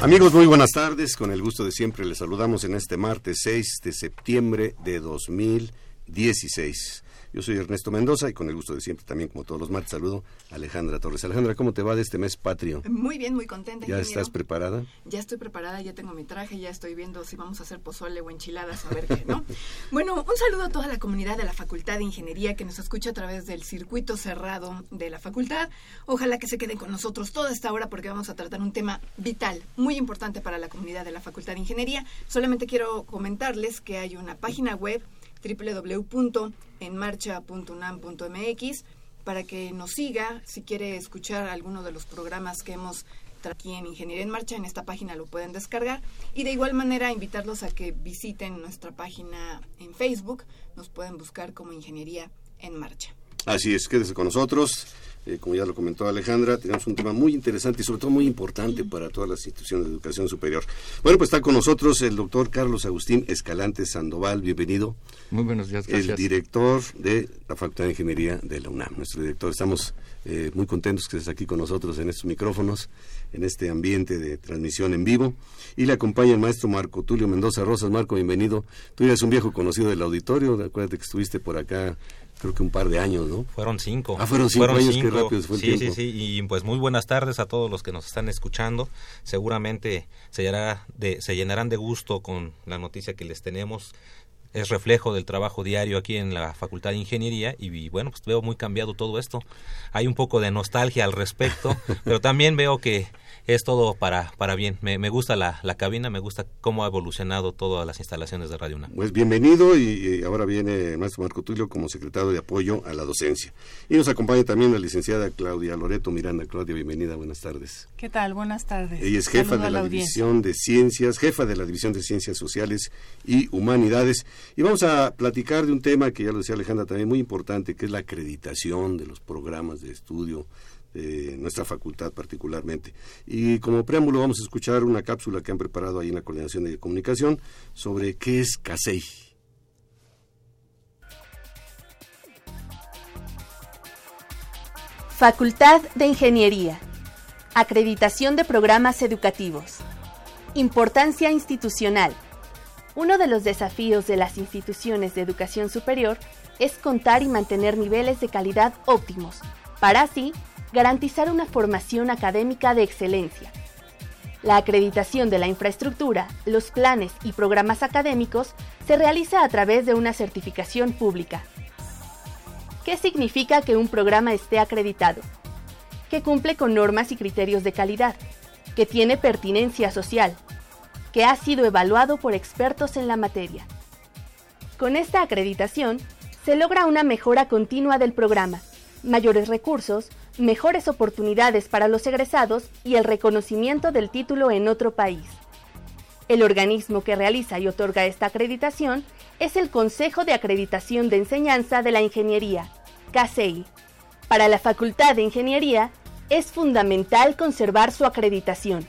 Amigos, muy buenas tardes. Con el gusto de siempre les saludamos en este martes 6 de septiembre de 2016. Yo soy Ernesto Mendoza y con el gusto de siempre también, como todos los martes, saludo a Alejandra Torres. Alejandra, ¿cómo te va de este mes patrio? Muy bien, muy contenta. ¿Ya estás preparada? Ya estoy preparada, ya tengo mi traje, ya estoy viendo si vamos a hacer pozole o enchiladas, a ver qué, ¿no? bueno, un saludo a toda la comunidad de la Facultad de Ingeniería que nos escucha a través del circuito cerrado de la facultad. Ojalá que se queden con nosotros toda esta hora porque vamos a tratar un tema vital, muy importante para la comunidad de la Facultad de Ingeniería. Solamente quiero comentarles que hay una página web www.enmarcha.unam.mx para que nos siga. Si quiere escuchar alguno de los programas que hemos aquí en Ingeniería en Marcha, en esta página lo pueden descargar. Y de igual manera invitarlos a que visiten nuestra página en Facebook. Nos pueden buscar como Ingeniería en Marcha. Así es, quédese con nosotros. Eh, como ya lo comentó Alejandra, tenemos un tema muy interesante y sobre todo muy importante para todas las instituciones de educación superior. Bueno, pues está con nosotros el doctor Carlos Agustín Escalante Sandoval, bienvenido. Muy buenos días, gracias. El director de la Facultad de Ingeniería de la UNAM, nuestro director. Estamos eh, muy contentos que estés aquí con nosotros en estos micrófonos, en este ambiente de transmisión en vivo. Y le acompaña el maestro Marco Tulio Mendoza Rosas. Marco, bienvenido. Tú eres un viejo conocido del auditorio, acuérdate que estuviste por acá creo que un par de años, ¿no? Fueron cinco. Ah, fueron cinco años, qué rápido fue el sí, tiempo. Sí, sí, y pues muy buenas tardes a todos los que nos están escuchando. Seguramente se, de, se llenarán de gusto con la noticia que les tenemos es reflejo del trabajo diario aquí en la Facultad de Ingeniería y, bueno, pues veo muy cambiado todo esto. Hay un poco de nostalgia al respecto, pero también veo que es todo para, para bien. Me, me gusta la, la, cabina, me gusta cómo ha evolucionado todas las instalaciones de Radio UNAM. Pues bienvenido y, ahora viene el maestro Marco Tulio como secretario de apoyo a la docencia. Y nos acompaña también la licenciada Claudia Loreto Miranda. Claudia, bienvenida, buenas tardes. ¿Qué tal? Buenas tardes. Ella es jefa de la, División de Ciencias, jefa de la División de Ciencias Sociales y Humanidades. Y vamos a platicar de un tema que ya lo decía Alejandra también muy importante, que es la acreditación de los programas de estudio de nuestra facultad particularmente. Y como preámbulo vamos a escuchar una cápsula que han preparado ahí en la Coordinación de Comunicación sobre qué es CASEI. Facultad de Ingeniería. Acreditación de programas educativos. Importancia institucional. Uno de los desafíos de las instituciones de educación superior es contar y mantener niveles de calidad óptimos, para así garantizar una formación académica de excelencia. La acreditación de la infraestructura, los planes y programas académicos se realiza a través de una certificación pública. ¿Qué significa que un programa esté acreditado? Que cumple con normas y criterios de calidad, que tiene pertinencia social, que ha sido evaluado por expertos en la materia. Con esta acreditación, se logra una mejora continua del programa, mayores recursos, mejores oportunidades para los egresados y el reconocimiento del título en otro país. El organismo que realiza y otorga esta acreditación es el Consejo de Acreditación de Enseñanza de la Ingeniería, CASEI. Para la Facultad de Ingeniería es fundamental conservar su acreditación,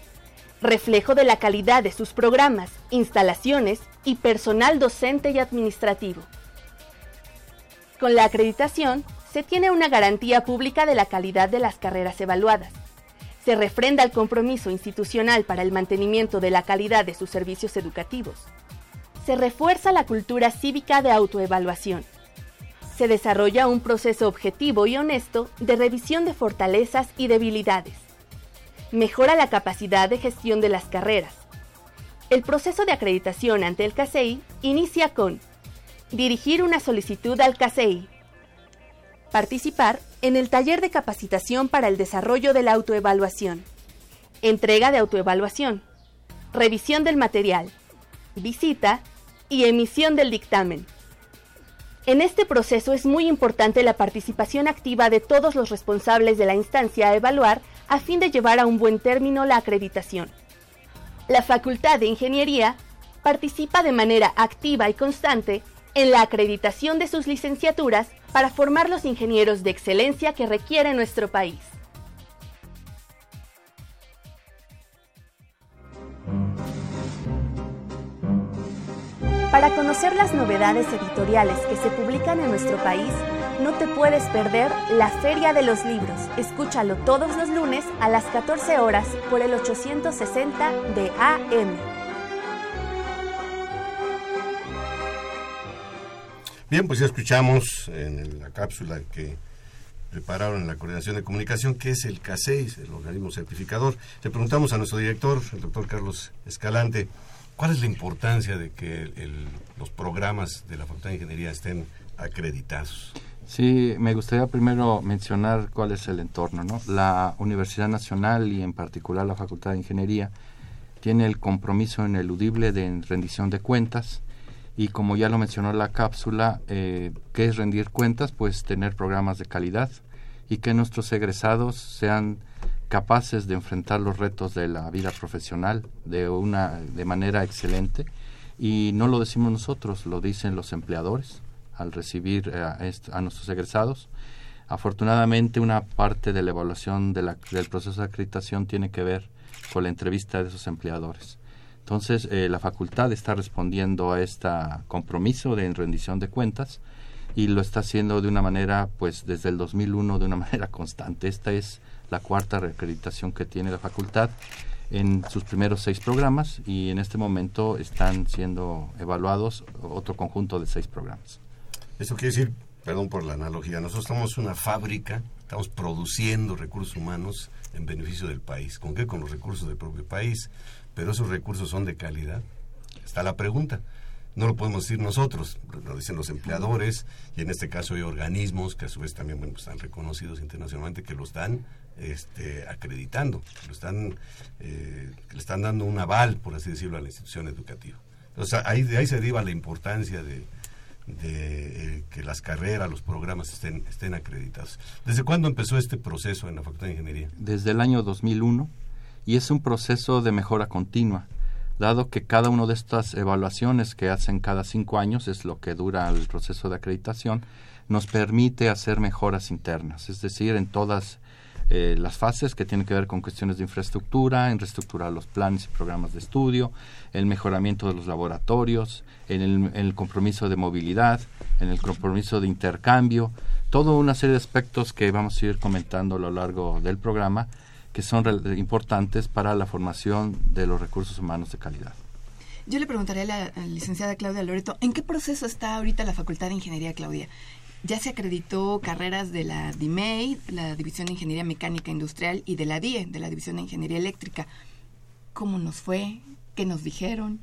reflejo de la calidad de sus programas, instalaciones y personal docente y administrativo. Con la acreditación, se tiene una garantía pública de la calidad de las carreras evaluadas. Se refrenda el compromiso institucional para el mantenimiento de la calidad de sus servicios educativos. Se refuerza la cultura cívica de autoevaluación. Se desarrolla un proceso objetivo y honesto de revisión de fortalezas y debilidades. Mejora la capacidad de gestión de las carreras. El proceso de acreditación ante el CASEI inicia con dirigir una solicitud al CASEI, participar en el taller de capacitación para el desarrollo de la autoevaluación, entrega de autoevaluación, revisión del material, visita y emisión del dictamen. En este proceso es muy importante la participación activa de todos los responsables de la instancia a evaluar a fin de llevar a un buen término la acreditación. La Facultad de Ingeniería participa de manera activa y constante en la acreditación de sus licenciaturas para formar los ingenieros de excelencia que requiere nuestro país. Para conocer las novedades editoriales que se publican en nuestro país, no te puedes perder la Feria de los Libros. Escúchalo todos los lunes a las 14 horas por el 860 de AM. Bien, pues ya escuchamos en la cápsula que prepararon en la Coordinación de Comunicación, que es el CASEIS, el organismo certificador. Le preguntamos a nuestro director, el doctor Carlos Escalante, ¿Cuál es la importancia de que los programas de la Facultad de Ingeniería estén acreditados? Sí, me gustaría primero mencionar cuál es el entorno. ¿no? La Universidad Nacional y en particular la Facultad de Ingeniería tiene el compromiso ineludible de rendición de cuentas y como ya lo mencionó la cápsula, eh, ¿qué es rendir cuentas? Pues tener programas de calidad y que nuestros egresados sean capaces de enfrentar los retos de la vida profesional de una de manera excelente y no lo decimos nosotros, lo dicen los empleadores al recibir a, nuestros egresados. Afortunadamente, una parte de la evaluación del proceso de acreditación tiene que ver con la entrevista de esos empleadores. Entonces, eh, la facultad está respondiendo a este compromiso de rendición de cuentas y lo está haciendo de una manera, pues desde el 2001, de una manera constante. Esta es la cuarta reacreditación que tiene la facultad en sus primeros seis programas y en este momento están siendo evaluados otro conjunto de seis programas. Eso quiere decir, perdón por la analogía, nosotros somos una fábrica, estamos produciendo recursos humanos en beneficio del país. ¿Con qué? Con los recursos del propio país. Pero esos recursos son de calidad. Está la pregunta no lo podemos decir nosotros, lo dicen los empleadores y en este caso hay organismos que a su vez también bueno, están reconocidos internacionalmente que lo están este, acreditando, lo están, eh, le están dando un aval, por así decirlo, a la institución educativa. Entonces ahí, de ahí se deriva la importancia de, eh, que las carreras, los programas estén, estén acreditados. ¿Desde cuándo empezó este proceso en la Facultad de Ingeniería? Desde el año 2001 y es un proceso de mejora continua dado que cada una de estas evaluaciones que hacen cada cinco años es lo que dura el proceso de acreditación, nos permite hacer mejoras internas, es decir, en todas eh, las fases que tienen que ver con cuestiones de infraestructura, en reestructurar los planes y programas de estudio, el mejoramiento de los laboratorios, en el, en el compromiso de movilidad, en el compromiso de intercambio, toda una serie de aspectos que vamos a ir comentando a lo largo del programa que son importantes para la formación de los recursos humanos de calidad. Yo le preguntaría a la, licenciada Claudia Loreto, ¿en qué proceso está ahorita la Facultad de Ingeniería, Claudia? Ya se acreditó carreras de la DIMEI, la División de Ingeniería Mecánica Industrial, y de la DIE, de la División de Ingeniería Eléctrica. ¿Cómo nos fue? ¿Qué nos dijeron?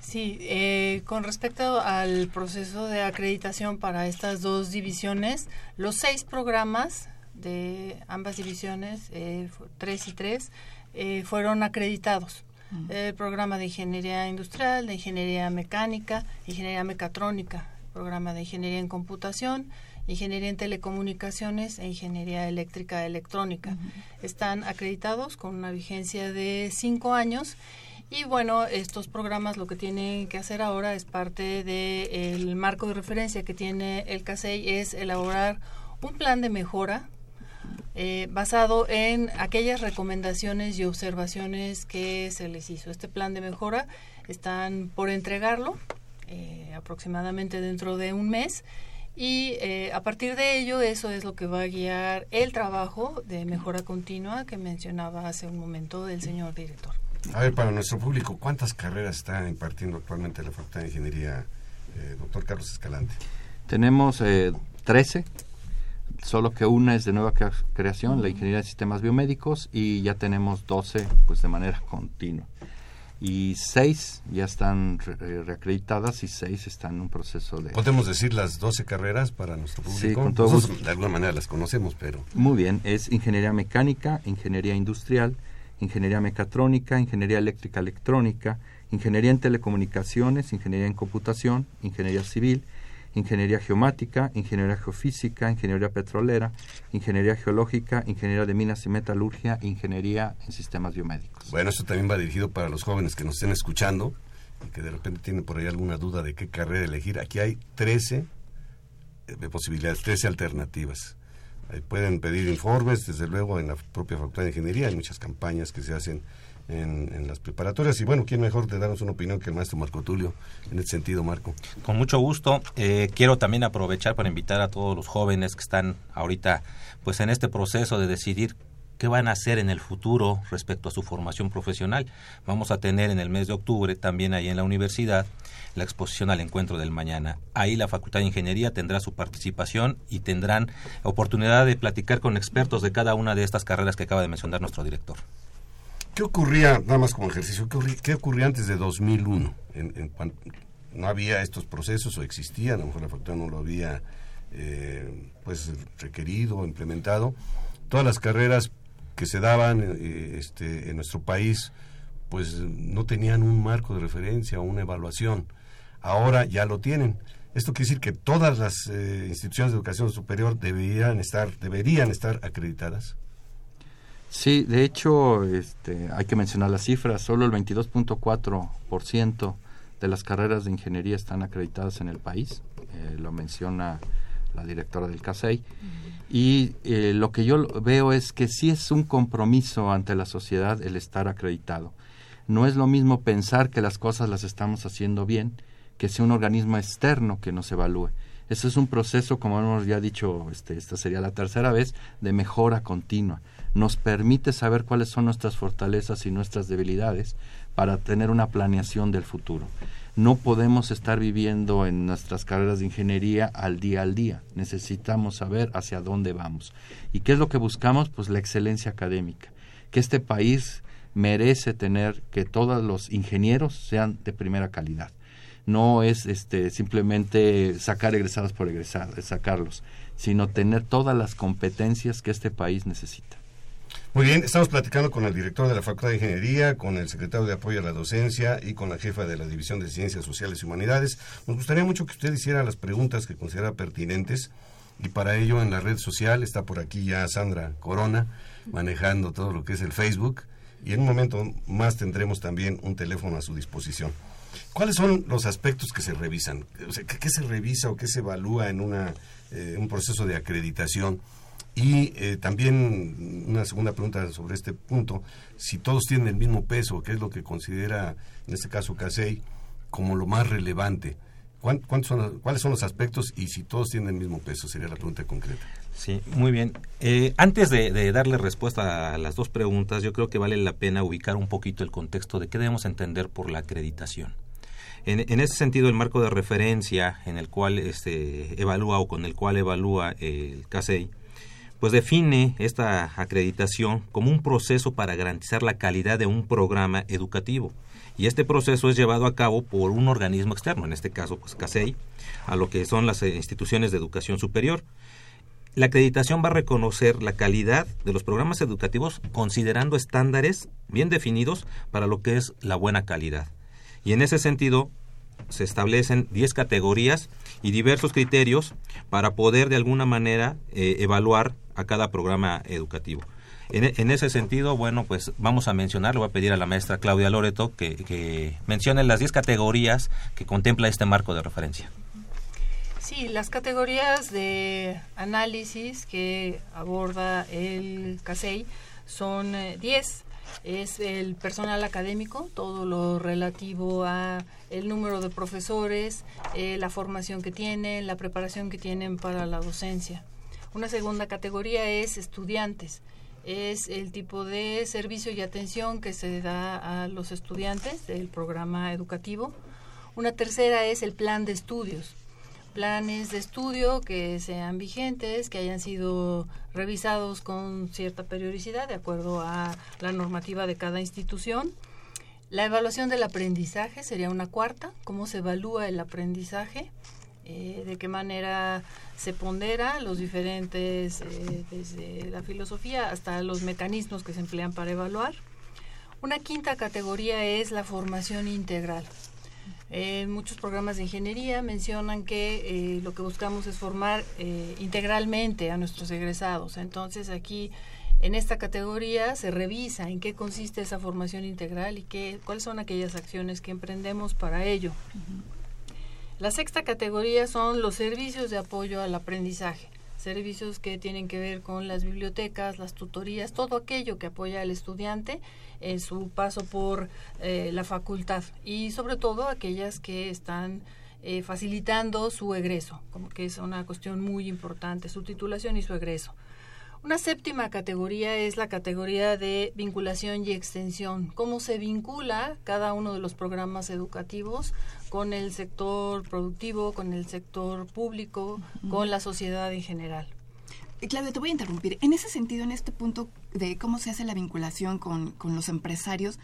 Sí, eh, con respecto al proceso de acreditación para estas dos divisiones, los seis programas de ambas divisiones, eh, 3 y 3, eh, fueron acreditados. El programa de ingeniería industrial, de ingeniería mecánica, ingeniería mecatrónica, programa de ingeniería en computación, ingeniería en telecomunicaciones e ingeniería eléctrica electrónica. Están acreditados con una vigencia de cinco años y bueno, estos programas lo que tienen que hacer ahora es parte del marco de referencia que tiene el CASEI es elaborar un plan de mejora eh, basado en aquellas recomendaciones y observaciones que se les hizo. Este plan de mejora están por entregarlo eh, aproximadamente dentro de un mes y eh, a partir de ello eso es lo que va a guiar el trabajo de mejora continua que mencionaba hace un momento el señor director. A ver, para nuestro público, ¿cuántas carreras está impartiendo actualmente la Facultad de Ingeniería, doctor Carlos Escalante? Tenemos 13 solo que una es de nueva creación, la ingeniería de sistemas biomédicos, y ya tenemos 12 pues de manera continua. y seis ya están eh, reacreditadas y seis están en un proceso de... ¿Podemos decir las 12 carreras para nuestro público? Sí, con todo De alguna manera las conocemos, pero... Muy bien, es ingeniería mecánica, ingeniería industrial, ingeniería mecatrónica, ingeniería eléctrica electrónica, ingeniería en telecomunicaciones, ingeniería en computación, ingeniería civil, ingeniería geomática, ingeniería geofísica, ingeniería petrolera, ingeniería geológica, ingeniería de minas y metalurgia, ingeniería en sistemas biomédicos. Bueno, esto también va dirigido para los jóvenes que nos estén escuchando y que de repente tienen por ahí alguna duda de qué carrera elegir. Aquí hay 13 eh, posibilidades, 13 alternativas. Ahí pueden pedir informes, desde luego, en la propia Facultad de Ingeniería. Hay muchas campañas que se hacen en, las preparatorias. Y bueno, ¿quién mejor te darnos una opinión que el maestro Marco Tulio en este sentido, Marco? Con mucho gusto. Eh, quiero también aprovechar para invitar a todos los jóvenes que están ahorita pues en este proceso de decidir qué van a hacer en el futuro respecto a su formación profesional. Vamos a tener en el mes de octubre también ahí en la universidad la exposición al encuentro del mañana. Ahí la Facultad de Ingeniería tendrá su participación y tendrán oportunidad de platicar con expertos de cada una de estas carreras que acaba de mencionar nuestro director. ¿Qué ocurría, nada más como ejercicio, qué ocurría, antes de 2001? En, no había estos procesos o existían, a lo mejor la facultad no lo había eh, pues requerido, implementado. Todas las carreras que se daban eh, este, en nuestro país pues no tenían un marco de referencia o una evaluación. Ahora ya lo tienen. Esto quiere decir que todas las eh, instituciones de educación superior deberían estar, deberían estar acreditadas. Sí, de hecho, este, hay que mencionar las cifras. Solo el 22.4% de las carreras de ingeniería están acreditadas en el país. Eh, lo menciona la directora del CASEI. Y eh, lo que yo veo es que sí es un compromiso ante la sociedad el estar acreditado. No es lo mismo pensar que las cosas las estamos haciendo bien que sea un organismo externo que nos evalúe. Eso es un proceso, como hemos ya dicho, este, esta sería la tercera vez, de mejora continua nos permite saber cuáles son nuestras fortalezas y nuestras debilidades para tener una planeación del futuro. No podemos estar viviendo en nuestras carreras de ingeniería al día al día. Necesitamos saber hacia dónde vamos. ¿Y qué es lo que buscamos? Pues la excelencia académica. Que este país merece tener que todos los ingenieros sean de primera calidad. No es este simplemente sacar egresados por egresar, sacarlos, sino tener todas las competencias que este país necesita. Muy bien, estamos platicando con el director de la Facultad de Ingeniería, con el secretario de Apoyo a la Docencia y con la jefa de la División de Ciencias Sociales y Humanidades. Nos gustaría mucho que usted hiciera las preguntas que considera pertinentes y para ello en la red social está por aquí ya Sandra Corona manejando todo lo que es el Facebook y en un momento más tendremos también un teléfono a su disposición. ¿Cuáles son los aspectos que se revisan? ¿qué, se revisa o qué se evalúa en una, eh, un proceso de acreditación? Y eh, también una segunda pregunta sobre este punto, si todos tienen el mismo peso, ¿qué es lo que considera, en este caso CASEI, como lo más relevante? ¿Cuántos son, ¿Cuáles son los aspectos y si todos tienen el mismo peso? Sería la pregunta concreta. Sí, muy bien. Eh, antes de, darle respuesta a las dos preguntas, yo creo que vale la pena ubicar un poquito el contexto de qué debemos entender por la acreditación. En, en, ese sentido, el marco de referencia en el cual este, evalúa o con el cual evalúa el CASEI pues define esta acreditación como un proceso para garantizar la calidad de un programa educativo. Y este proceso es llevado a cabo por un organismo externo, en este caso pues CASEI, a lo que son las eh, instituciones de educación superior. La acreditación va a reconocer la calidad de los programas educativos considerando estándares bien definidos para lo que es la buena calidad. Y en ese sentido, se establecen 10 categorías y diversos criterios para poder de alguna manera eh, evaluar a cada programa educativo. En, ese sentido, bueno, pues vamos a mencionar, le voy a pedir a la maestra Claudia Loreto que, que mencione las 10 categorías que contempla este marco de referencia. Sí, las categorías de análisis que aborda el CASEI son 10. Es el personal académico, todo lo relativo a el número de profesores, eh, la formación que tienen, la preparación que tienen para la docencia. Una segunda categoría es estudiantes. Es el tipo de servicio y atención que se da a los estudiantes del programa educativo. Una tercera es el plan de estudios planes de estudio que sean vigentes, que hayan sido revisados con cierta periodicidad de acuerdo a la normativa de cada institución. La evaluación del aprendizaje sería una cuarta, cómo se evalúa el aprendizaje, eh, de qué manera se pondera los diferentes, eh, desde la filosofía hasta los mecanismos que se emplean para evaluar. Una quinta categoría es la formación integral. Eh, muchos programas de ingeniería mencionan que lo que buscamos es formar integralmente a nuestros egresados. Entonces aquí en esta categoría se revisa en qué consiste esa formación integral y qué, cuáles son aquellas acciones que emprendemos para ello. La sexta categoría son los servicios de apoyo al aprendizaje, servicios que tienen que ver con las bibliotecas, las tutorías, todo aquello que apoya al estudiante en su paso por eh, la facultad y sobre todo aquellas que están eh, facilitando su egreso, como que es una cuestión muy importante, su titulación y su egreso. Una séptima categoría es la categoría de vinculación y extensión. ¿Cómo se vincula cada uno de los programas educativos con el sector productivo, con el sector público, con la sociedad en general? Claudia, te voy a interrumpir. En ese sentido, en este punto de cómo se hace la vinculación con, con los empresarios,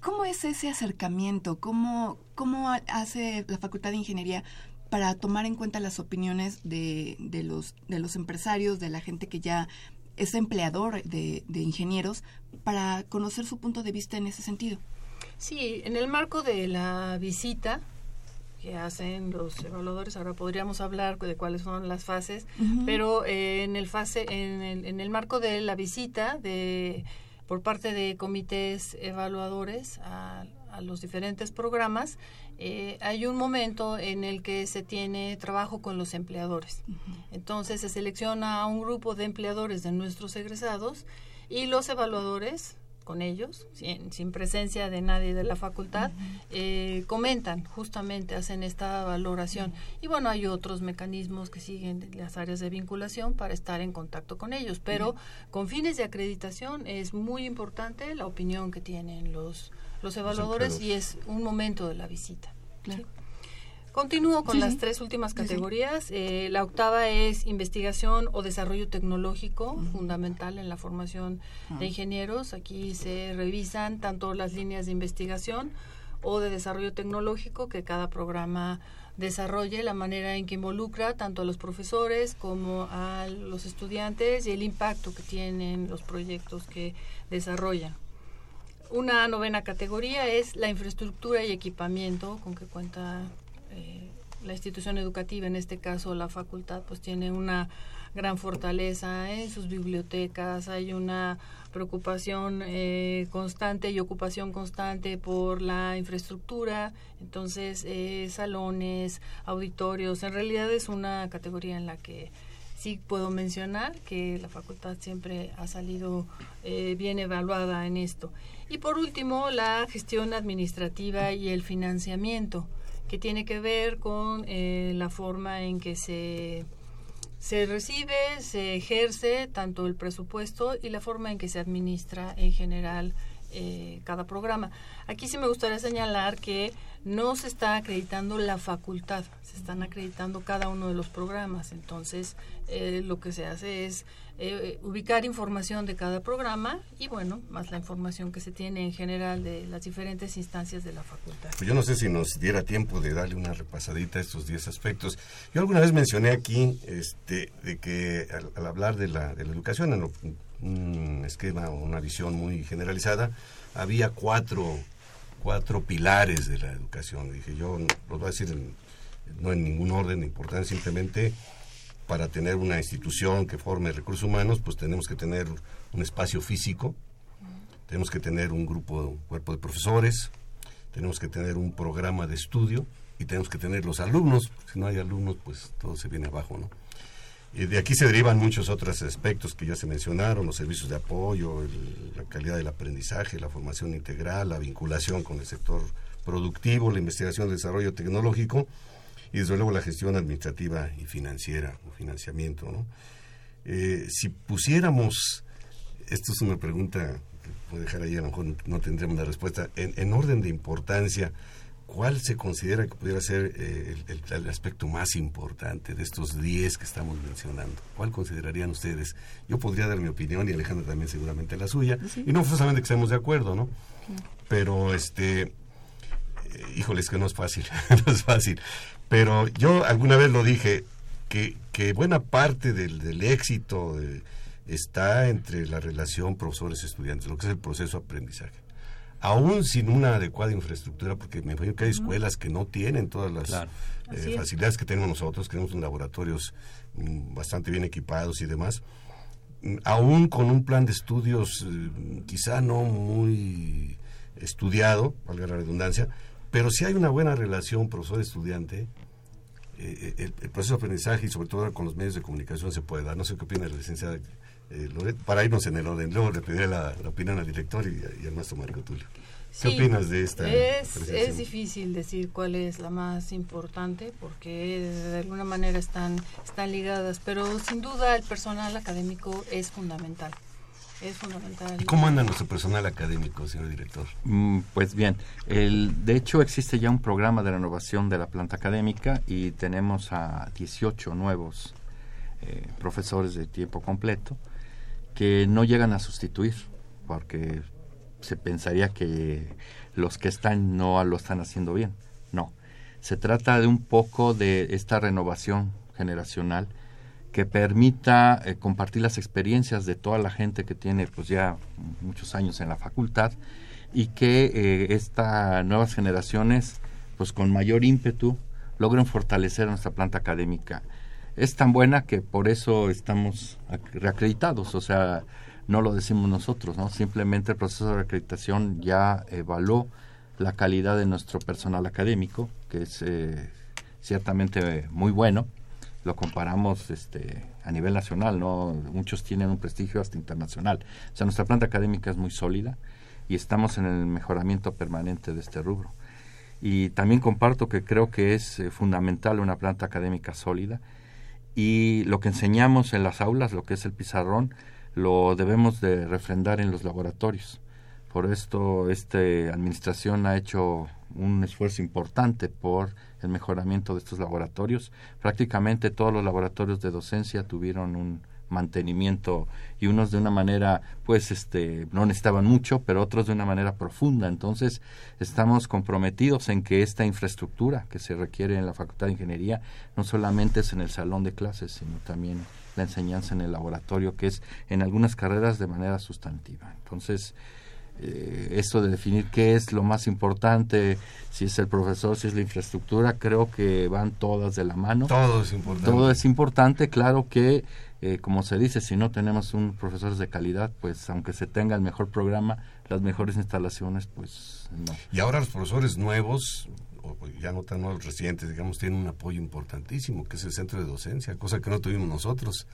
¿cómo es ese acercamiento? ¿Cómo, ¿Cómo hace la Facultad de Ingeniería para tomar en cuenta las opiniones de, de, los, de los empresarios, de la gente que ya es empleador de, de, ingenieros, para conocer su punto de vista en ese sentido. Sí, en el marco de la visita que hacen los evaluadores, ahora podríamos hablar de cuáles son las fases, uh -huh. pero eh, en el fase, en el, en el marco de la visita de por parte de comités evaluadores a, a los diferentes programas, eh, hay un momento en el que se tiene trabajo con los empleadores. Uh -huh. Entonces se selecciona a un grupo de empleadores de nuestros egresados y los evaluadores con ellos, sin, sin, presencia de nadie de la facultad, uh -huh. eh, comentan, justamente hacen esta valoración. Uh -huh. Y bueno, hay otros mecanismos que siguen las áreas de vinculación para estar en contacto con ellos, pero con fines de acreditación es muy importante la opinión que tienen los, los evaluadores los y es un momento de la visita. Claro. ¿sí? Continúo con sí, las sí. tres últimas categorías. Sí, eh, la octava es investigación o desarrollo tecnológico, uh -huh. fundamental en la formación uh -huh. de ingenieros. Aquí se revisan tanto las líneas de investigación o de desarrollo tecnológico que cada programa desarrolle, la manera en que involucra tanto a los profesores como a los estudiantes y el impacto que tienen los proyectos que desarrollan. Una novena categoría es la infraestructura y equipamiento con que cuenta eh, la institución educativa, en este caso la facultad, pues tiene una gran fortaleza en sus bibliotecas, hay una preocupación eh, constante y ocupación constante por la infraestructura, entonces eh, salones, auditorios, en realidad es una categoría en la que sí puedo mencionar que la facultad siempre ha salido eh, bien evaluada en esto. Y por último, la gestión administrativa y el financiamiento que tiene que ver con eh, la forma en que se, se recibe, se ejerce tanto el presupuesto y la forma en que se administra en general eh, cada programa. Aquí sí me gustaría señalar que no se está acreditando la facultad, se están acreditando cada uno de los programas. Entonces, eh, lo que se hace es eh, ubicar información de cada programa y, bueno, más la información que se tiene en general de las diferentes instancias de la facultad. Yo no sé si nos diera tiempo de darle una repasadita a estos 10 aspectos. Yo alguna vez mencioné aquí este, de que al, hablar de la, de la educación, en un esquema o una visión muy generalizada, había cuatro cuatro pilares de la educación. Dije, yo los voy a decir en, no en ningún orden de importancia, simplemente para tener una institución que forme recursos humanos, pues tenemos que tener un espacio físico, tenemos que tener un grupo, un cuerpo de profesores, tenemos que tener un programa de estudio y tenemos que tener los alumnos, si no hay alumnos, pues todo se viene abajo, ¿no? Y de aquí se derivan muchos otros aspectos que ya se mencionaron, los servicios de apoyo, el, la calidad del aprendizaje, la formación integral, la vinculación con el sector productivo, la investigación, el desarrollo tecnológico y desde luego la gestión administrativa y financiera o financiamiento. ¿no? Eh, si pusiéramos, esto es una pregunta que puedo dejar ahí, a lo mejor no tendremos la respuesta, en orden de importancia, ¿Cuál se considera que pudiera ser eh, el, el, el, aspecto más importante de estos 10 que estamos mencionando? ¿Cuál considerarían ustedes? Yo podría dar mi opinión y Alejandra también seguramente la suya. Sí. Y no forzosamente que estemos de acuerdo, ¿no? pero este, eh, híjole, es que no es fácil, no es fácil. Pero yo alguna vez lo dije, que, que buena parte del, del éxito eh, está entre la relación profesores-estudiantes, lo que es el proceso de aprendizaje. Aún sin una adecuada infraestructura, porque me imagino que hay escuelas que no tienen todas las eh, facilidades que tenemos nosotros, que tenemos laboratorios mm, bastante bien equipados y demás, mm, aún con un plan de estudios eh, quizá no muy estudiado, valga la redundancia, pero si hay una buena relación profesor-estudiante, eh, el, proceso de aprendizaje y sobre todo con los medios de comunicación se puede dar. No sé qué opina la licenciada eh, para irnos en el orden. Luego le pediré la, opinión al director y, al maestro Marco Tulio. ¿Qué opinas de esta? Es, es difícil decir cuál es la más importante porque de alguna manera están, están ligadas, pero sin duda el personal académico es fundamental. Es fundamental. ¿Y cómo anda nuestro personal académico, señor director? Mm, pues bien, el, de hecho existe ya un programa de renovación de la planta académica y tenemos a 18 nuevos eh, profesores de tiempo completo que no llegan a sustituir, porque se pensaría que los que están no lo están haciendo bien. No, se trata de un poco de esta renovación generacional que permita eh, compartir las experiencias de toda la gente que tiene pues ya muchos años en la facultad y que eh, estas nuevas generaciones pues con mayor ímpetu logren fortalecer nuestra planta académica. Es tan buena que por eso estamos reacreditados, o sea, no lo decimos nosotros, ¿no? Simplemente el proceso de reacreditación ya evaluó la calidad de nuestro personal académico, que es eh, ciertamente muy bueno lo comparamos este, a nivel nacional, no muchos tienen un prestigio hasta internacional. O sea, nuestra planta académica es muy sólida y estamos en el mejoramiento permanente de este rubro. Y también comparto que creo que es eh, fundamental una planta académica sólida y lo que enseñamos en las aulas, lo que es el pizarrón, lo debemos de refrendar en los laboratorios. Por esto, esta administración ha hecho un esfuerzo importante por el mejoramiento de estos laboratorios. Prácticamente todos los laboratorios de docencia tuvieron un mantenimiento y unos de una manera pues este no necesitaban mucho pero otros de una manera profunda entonces estamos comprometidos en que esta infraestructura que se requiere en la facultad de ingeniería no solamente es en el salón de clases sino también la enseñanza en el laboratorio que es en algunas carreras de manera sustantiva entonces eh, esto de definir qué es lo más importante, si es el profesor, si es la infraestructura, creo que van todas de la mano. Todo es importante. Todo es importante, claro que, eh, como se dice, si no tenemos un profesor de calidad, pues aunque se tenga el mejor programa, las mejores instalaciones, pues no. Y ahora los profesores nuevos, o ya no tan nuevos, recientes, digamos, tienen un apoyo importantísimo, que es el centro de docencia, cosa que no tuvimos nosotros.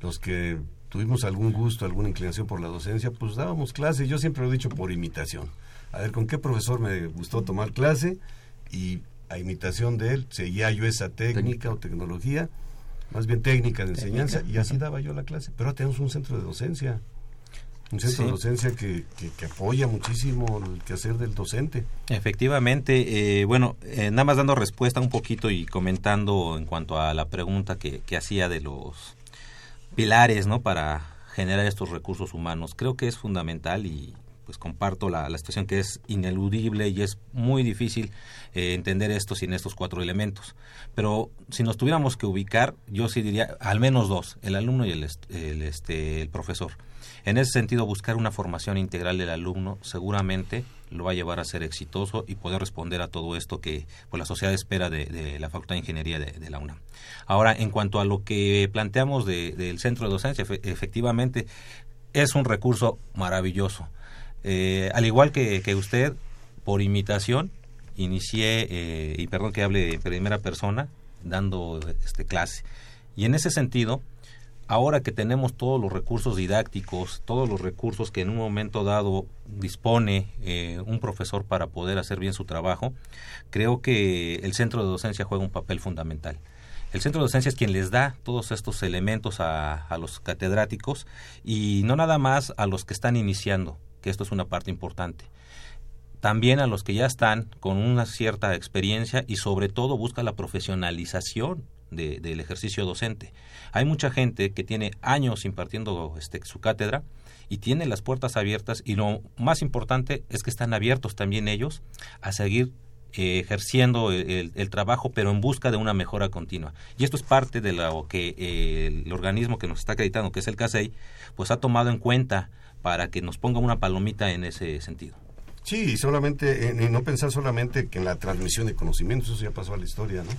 Los que tuvimos algún gusto, alguna inclinación por la docencia, pues dábamos clase, yo siempre lo he dicho por imitación. A ver, ¿con qué profesor me gustó tomar clase? Y a imitación de él, seguía yo esa técnica o tecnología, más bien técnica de enseñanza, y así daba yo la clase. Pero ahora tenemos un centro de docencia, un centro de docencia que, que, apoya muchísimo el quehacer del docente. Efectivamente, eh, bueno, eh, nada más dando respuesta un poquito y comentando en cuanto a la pregunta que, que hacía de los pilares ¿no? para generar estos recursos humanos. Creo que es fundamental y pues comparto la, situación que es ineludible y es muy difícil eh, entender esto sin estos cuatro elementos. Pero si nos tuviéramos que ubicar, yo sí diría al menos dos, el alumno y el, el, este, el profesor. En ese sentido, buscar una formación integral del alumno seguramente lo va a llevar a ser exitoso y poder responder a todo esto que pues, la sociedad espera de, la Facultad de Ingeniería de, la UNAM. Ahora, en cuanto a lo que planteamos del centro de docencia, efectivamente es un recurso maravilloso. Eh, al igual que, usted, por imitación, inicié, eh, y perdón que hable en primera persona, dando este clase. Y en ese sentido, ahora que tenemos todos los recursos didácticos, todos los recursos que en un momento dado dispone eh, un profesor para poder hacer bien su trabajo, creo que el centro de docencia juega un papel fundamental. El centro de docencia es quien les da todos estos elementos a los catedráticos y no nada más a los que están iniciando, que esto es una parte importante también a los que ya están con una cierta experiencia y sobre todo busca la profesionalización del ejercicio docente. Hay mucha gente que tiene años impartiendo este, su cátedra y tiene las puertas abiertas y lo más importante es que están abiertos también ellos a seguir eh, ejerciendo el, trabajo, pero en busca de una mejora continua. Y esto es parte de lo que eh, el organismo que nos está acreditando, que es el CASEI, pues ha tomado en cuenta para que nos ponga una palomita en ese sentido. Sí, solamente, en, no pensar solamente que en la transmisión de conocimientos, eso ya pasó a la historia, ¿no?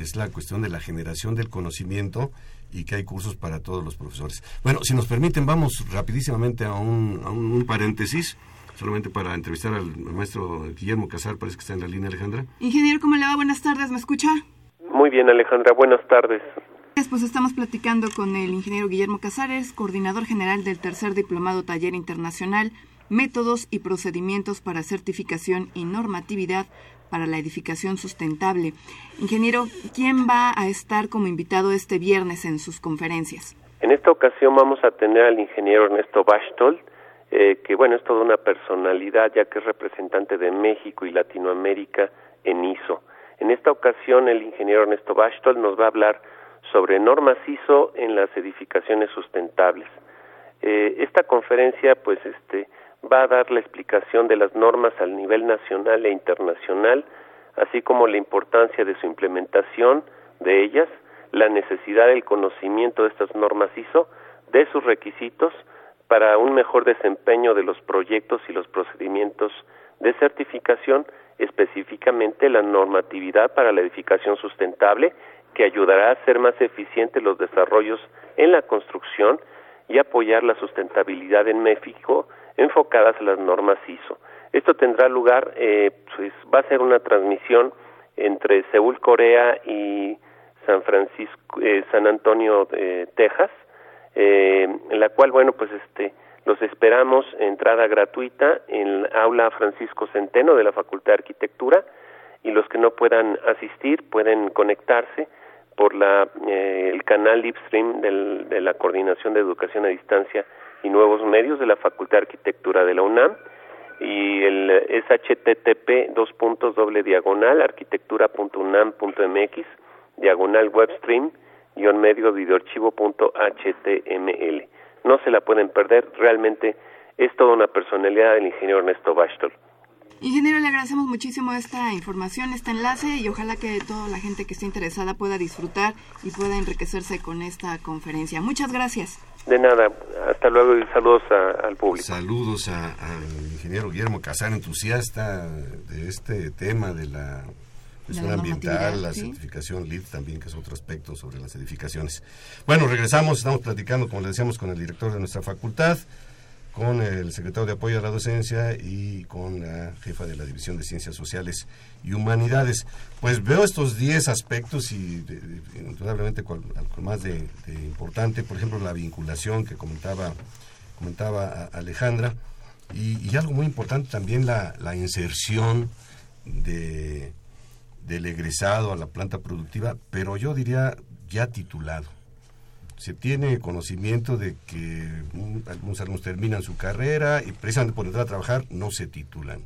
Es la cuestión de la generación del conocimiento y que hay cursos para todos los profesores. Bueno, si nos permiten, vamos rapidísimamente a un, a un paréntesis solamente para entrevistar al, maestro Guillermo Casar, parece que está en la línea Alejandra. Ingeniero, ¿cómo le va? Buenas tardes, ¿me escucha? Muy bien, Alejandra, buenas tardes. Pues estamos platicando con el ingeniero Guillermo Casares, coordinador general del tercer diplomado taller internacional, métodos y procedimientos para certificación y normatividad para la edificación sustentable. Ingeniero, ¿quién va a estar como invitado este viernes en sus conferencias? En esta ocasión vamos a tener al ingeniero Ernesto Bastol, eh, que bueno, es toda una personalidad ya que es representante de México y Latinoamérica en ISO. En esta ocasión el ingeniero Ernesto Bastol nos va a hablar sobre normas ISO en las edificaciones sustentables. Eh, esta conferencia pues este va a dar la explicación de las normas al nivel nacional e internacional, así como la importancia de su implementación de ellas, la necesidad del conocimiento de estas normas ISO, de sus requisitos, para un mejor desempeño de los proyectos y los procedimientos de certificación, específicamente la normatividad para la edificación sustentable, que ayudará a hacer más eficientes los desarrollos en la construcción y apoyar la sustentabilidad en México enfocadas a las normas ISO. Esto tendrá lugar, eh, pues va a ser una transmisión entre Seúl, Corea y San Francisco, eh, San Antonio, eh, Texas, eh, en la cual, bueno, pues este, los esperamos entrada gratuita en aula Francisco Centeno de la Facultad de Arquitectura y los que no puedan asistir pueden conectarse por la, eh, el canal Livestream del, de la Coordinación de Educación a Distancia y Nuevos Medios de la Facultad de Arquitectura de la UNAM y el es http dos puntos doble diagonal arquitectura.unam.mx diagonal webstream guion medio videoarchivo.html. No se la pueden perder, realmente es toda una personalidad del ingeniero Ernesto Bastol. Ingeniero, le agradecemos muchísimo esta información, este enlace y ojalá que toda la gente que esté interesada pueda disfrutar y pueda enriquecerse con esta conferencia. Muchas gracias. De nada, hasta luego y saludos al público. Saludos al ingeniero Guillermo Casar, entusiasta de este tema de la cuestión ambiental, la certificación LEED también, que es otro aspecto sobre las edificaciones. Bueno, regresamos, estamos platicando, como le decíamos, con el director de nuestra facultad, con el secretario de apoyo a la docencia y con la jefa de la División de Ciencias Sociales y Humanidades. Pues veo estos 10 aspectos y indudablemente más de, importante, por ejemplo, la vinculación que comentaba, comentaba Alejandra, y, algo muy importante también la, inserción de del egresado a la planta productiva, pero yo diría ya titulado. Se tiene conocimiento de que algunos alumnos terminan su carrera y precisamente por entrar a trabajar no se titulan.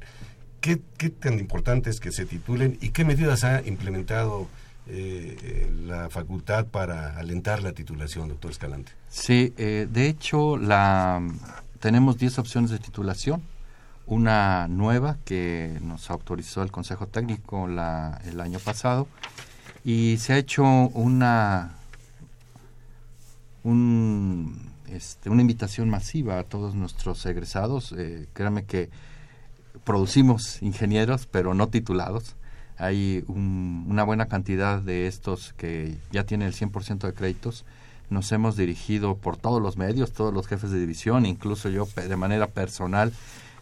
¿Qué, tan importante es que se titulen y qué medidas ha implementado eh, la facultad para alentar la titulación, doctor Escalante? Sí, eh, de hecho la, tenemos 10 opciones de titulación una nueva que nos autorizó el Consejo Técnico la, el año pasado y se ha hecho una un, este, una invitación masiva a todos nuestros egresados. Eh, créanme que producimos ingenieros, pero no titulados. Hay una buena cantidad de estos que ya tienen el 100% de créditos. Nos hemos dirigido por todos los medios, todos los jefes de división, incluso yo de manera personal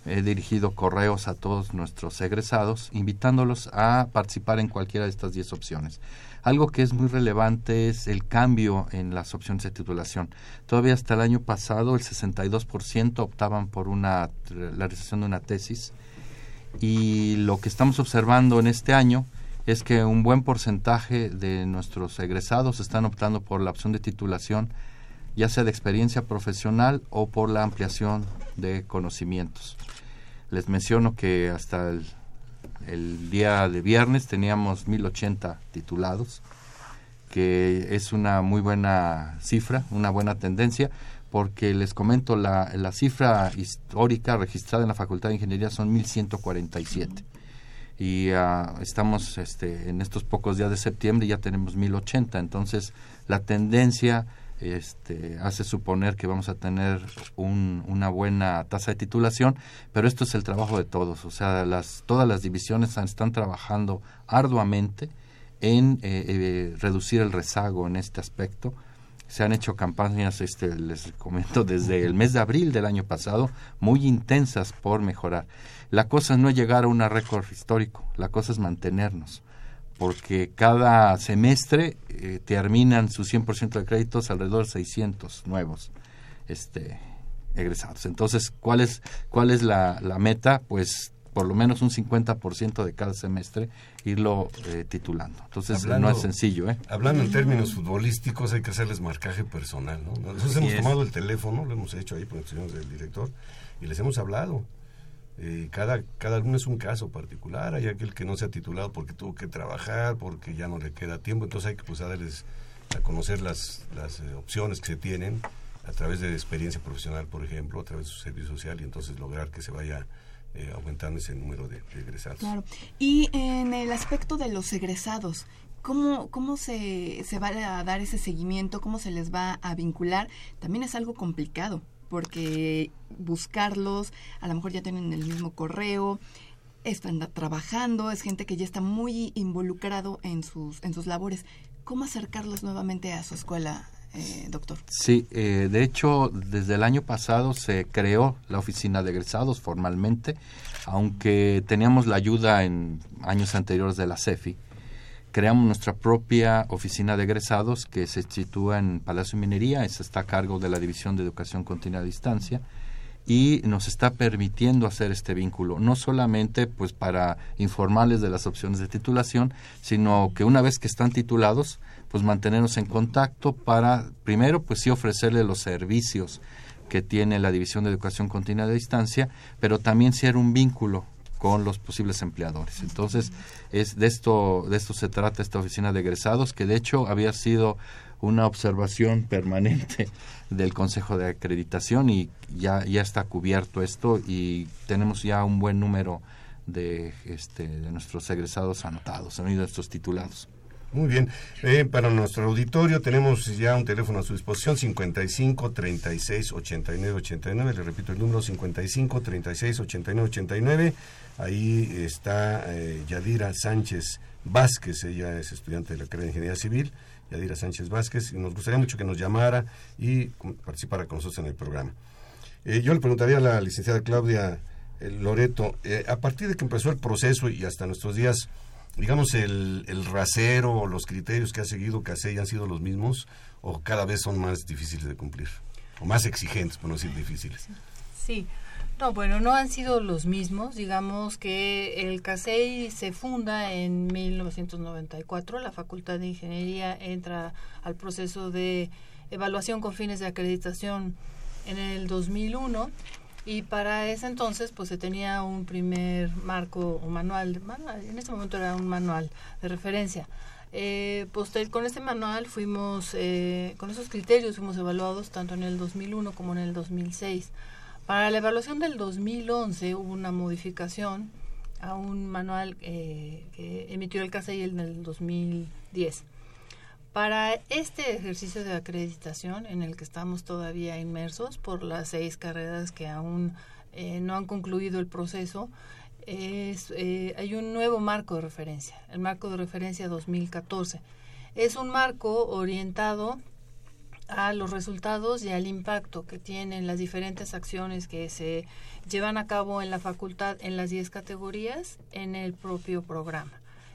he dirigido correos a todos nuestros egresados invitándolos a participar en cualquiera de estas 10 opciones. Algo que es muy relevante es el cambio en las opciones de titulación. Todavía hasta el año pasado el 62% optaban por una, la realización de una tesis y lo que estamos observando en este año es que un buen porcentaje de nuestros egresados están optando por la opción de titulación ya sea de experiencia profesional o por la ampliación de conocimientos. Les menciono que hasta el, día de viernes teníamos 1080 titulados, que es una muy buena cifra, una buena tendencia, porque les comento, la, la cifra histórica registrada en la Facultad de Ingeniería son 1147 y uh, estamos este, en estos pocos días de septiembre ya tenemos 1080 entonces la tendencia este, hace suponer que vamos a tener un, una buena tasa de titulación, pero esto es el trabajo de todos, o sea, las, todas las divisiones están trabajando arduamente en eh, eh, reducir el rezago en este aspecto. Se han hecho campañas, este, les comento, desde el mes de abril del año pasado, muy intensas por mejorar. La cosa no es llegar a un récord histórico, la cosa es mantenernos porque cada semestre eh, terminan su 100% de créditos alrededor de 600 nuevos este, egresados. Entonces, ¿cuál es, cuál es la, la meta? Pues por lo menos un 50% de cada semestre irlo eh, titulando. Entonces no es sencillo. ¿eh? Hablando en términos futbolísticos, hay que hacerles marcaje personal. ¿no? Nosotros hemos tomado el teléfono, lo hemos hecho ahí por instrucciones del director, y les hemos hablado. Eh, cada, cada alumno es un caso particular. Hay aquel que no se ha titulado porque tuvo que trabajar, porque ya no le queda tiempo. Entonces hay que pues, darles a conocer las, las eh, opciones que se tienen a través de experiencia profesional, por ejemplo, a través de su servicio social y entonces lograr que se vaya eh, aumentando ese número de, egresados. Claro. Y en el aspecto de los egresados, ¿Cómo, cómo se, se, va a dar ese seguimiento? ¿Cómo se les va a vincular? También es algo complicado, porque buscarlos, a lo mejor ya tienen el mismo correo, están trabajando, es gente que ya está muy involucrado en sus, en sus labores. ¿Cómo acercarlos nuevamente a su escuela, eh, doctor? Sí, eh, de hecho, desde el año pasado se creó la oficina de egresados formalmente, aunque teníamos la ayuda en años anteriores de la CEFI creamos nuestra propia oficina de egresados que se sitúa en Palacio Minería, esa está a cargo de la División de Educación Continua a Distancia y nos está permitiendo hacer este vínculo, no solamente pues para informarles de las opciones de titulación, sino que una vez que están titulados, pues mantenernos en contacto para primero pues sí ofrecerles los servicios que tiene la División de Educación Continua a Distancia, pero también ser un vínculo con los posibles empleadores. Entonces, es de esto, de esto se trata esta oficina de egresados, que de hecho había sido una observación permanente del Consejo de Acreditación y ya, ya está cubierto esto y tenemos ya un buen número de, este, de nuestros egresados anotados, de nuestros titulados. Muy bien. Eh, para nuestro auditorio tenemos ya un teléfono a su disposición, 55 36 89 89. Le repito el número, 55 36 89 89. Ahí está eh, Yadira Sánchez Vázquez, ella es estudiante de la carrera de Ingeniería Civil. Yadira Sánchez Vázquez, y nos gustaría mucho que nos llamara y participara con nosotros en el programa. Eh, yo le preguntaría a la licenciada Claudia Loreto, a partir de que empezó el proceso y hasta nuestros días, digamos, el, el rasero o los criterios que ha seguido CASEI han sido los mismos o cada vez son más difíciles de cumplir? O más exigentes, por no decir difíciles. Sí. No, bueno, no han sido los mismos. Digamos que el CASEI se funda en 1994. La Facultad de Ingeniería entra al proceso de evaluación con fines de acreditación en el 2001 y para ese entonces pues se tenía un primer marco o manual, manual en ese momento era un manual de referencia. Eh, con este manual fuimos, eh, con esos criterios fuimos evaluados tanto en el 2001 como en el 2006. Para la evaluación del 2011 hubo una modificación a un manual eh, que emitió el CASEI en el 2010. Para este ejercicio de acreditación en el que estamos todavía inmersos por las seis carreras que aún eh, no han concluido el proceso, es, eh, hay un nuevo marco de referencia, el marco de referencia 2014. Es un marco orientado a los resultados y al impacto que tienen las diferentes acciones que se llevan a cabo en la facultad en las 10 categorías en el propio programa.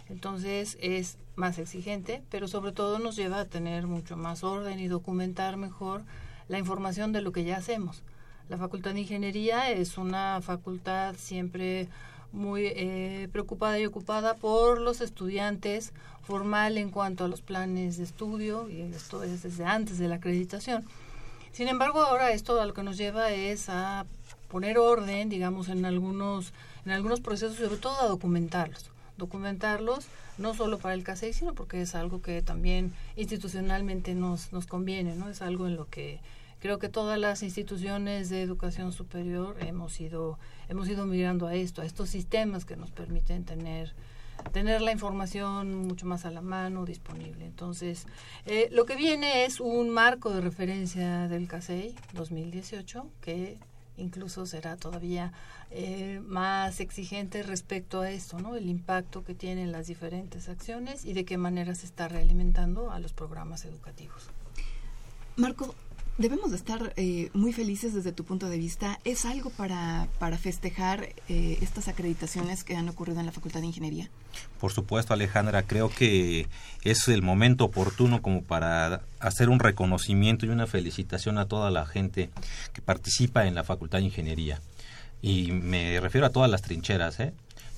Entonces es más exigente, pero sobre todo nos lleva a tener mucho más orden y documentar mejor la información de lo que ya hacemos. La Facultad de Ingeniería es una facultad siempre muy eh, preocupada y ocupada por los estudiantes, formal en cuanto a los planes de estudio, y esto es desde antes de la acreditación. Sin embargo, ahora esto a lo que nos lleva es a poner orden, digamos, en algunos, en algunos procesos, sobre todo a documentarlos documentarlos, no solo para el CASEI, sino porque es algo que también institucionalmente nos, nos conviene, ¿no? Es algo en lo que creo que todas las instituciones de educación superior hemos ido hemos ido mirando a esto, a estos sistemas que nos permiten tener tener la información mucho más a la mano, disponible. Entonces, eh, lo que viene es un marco de referencia del CASEI 2018 que incluso será todavía eh, más exigente respecto a esto, ¿no? El impacto que tienen las diferentes acciones y de qué manera se está realimentando a los programas educativos. Marco, debemos de estar eh, muy felices desde tu punto de vista. ¿Es algo para, para festejar eh, estas acreditaciones que han ocurrido en la Facultad de Ingeniería? Por supuesto, Alejandra, creo que es el momento oportuno como para hacer un reconocimiento y una felicitación a toda la gente que participa en la Facultad de Ingeniería. Y me refiero a todas las trincheras. ¿eh?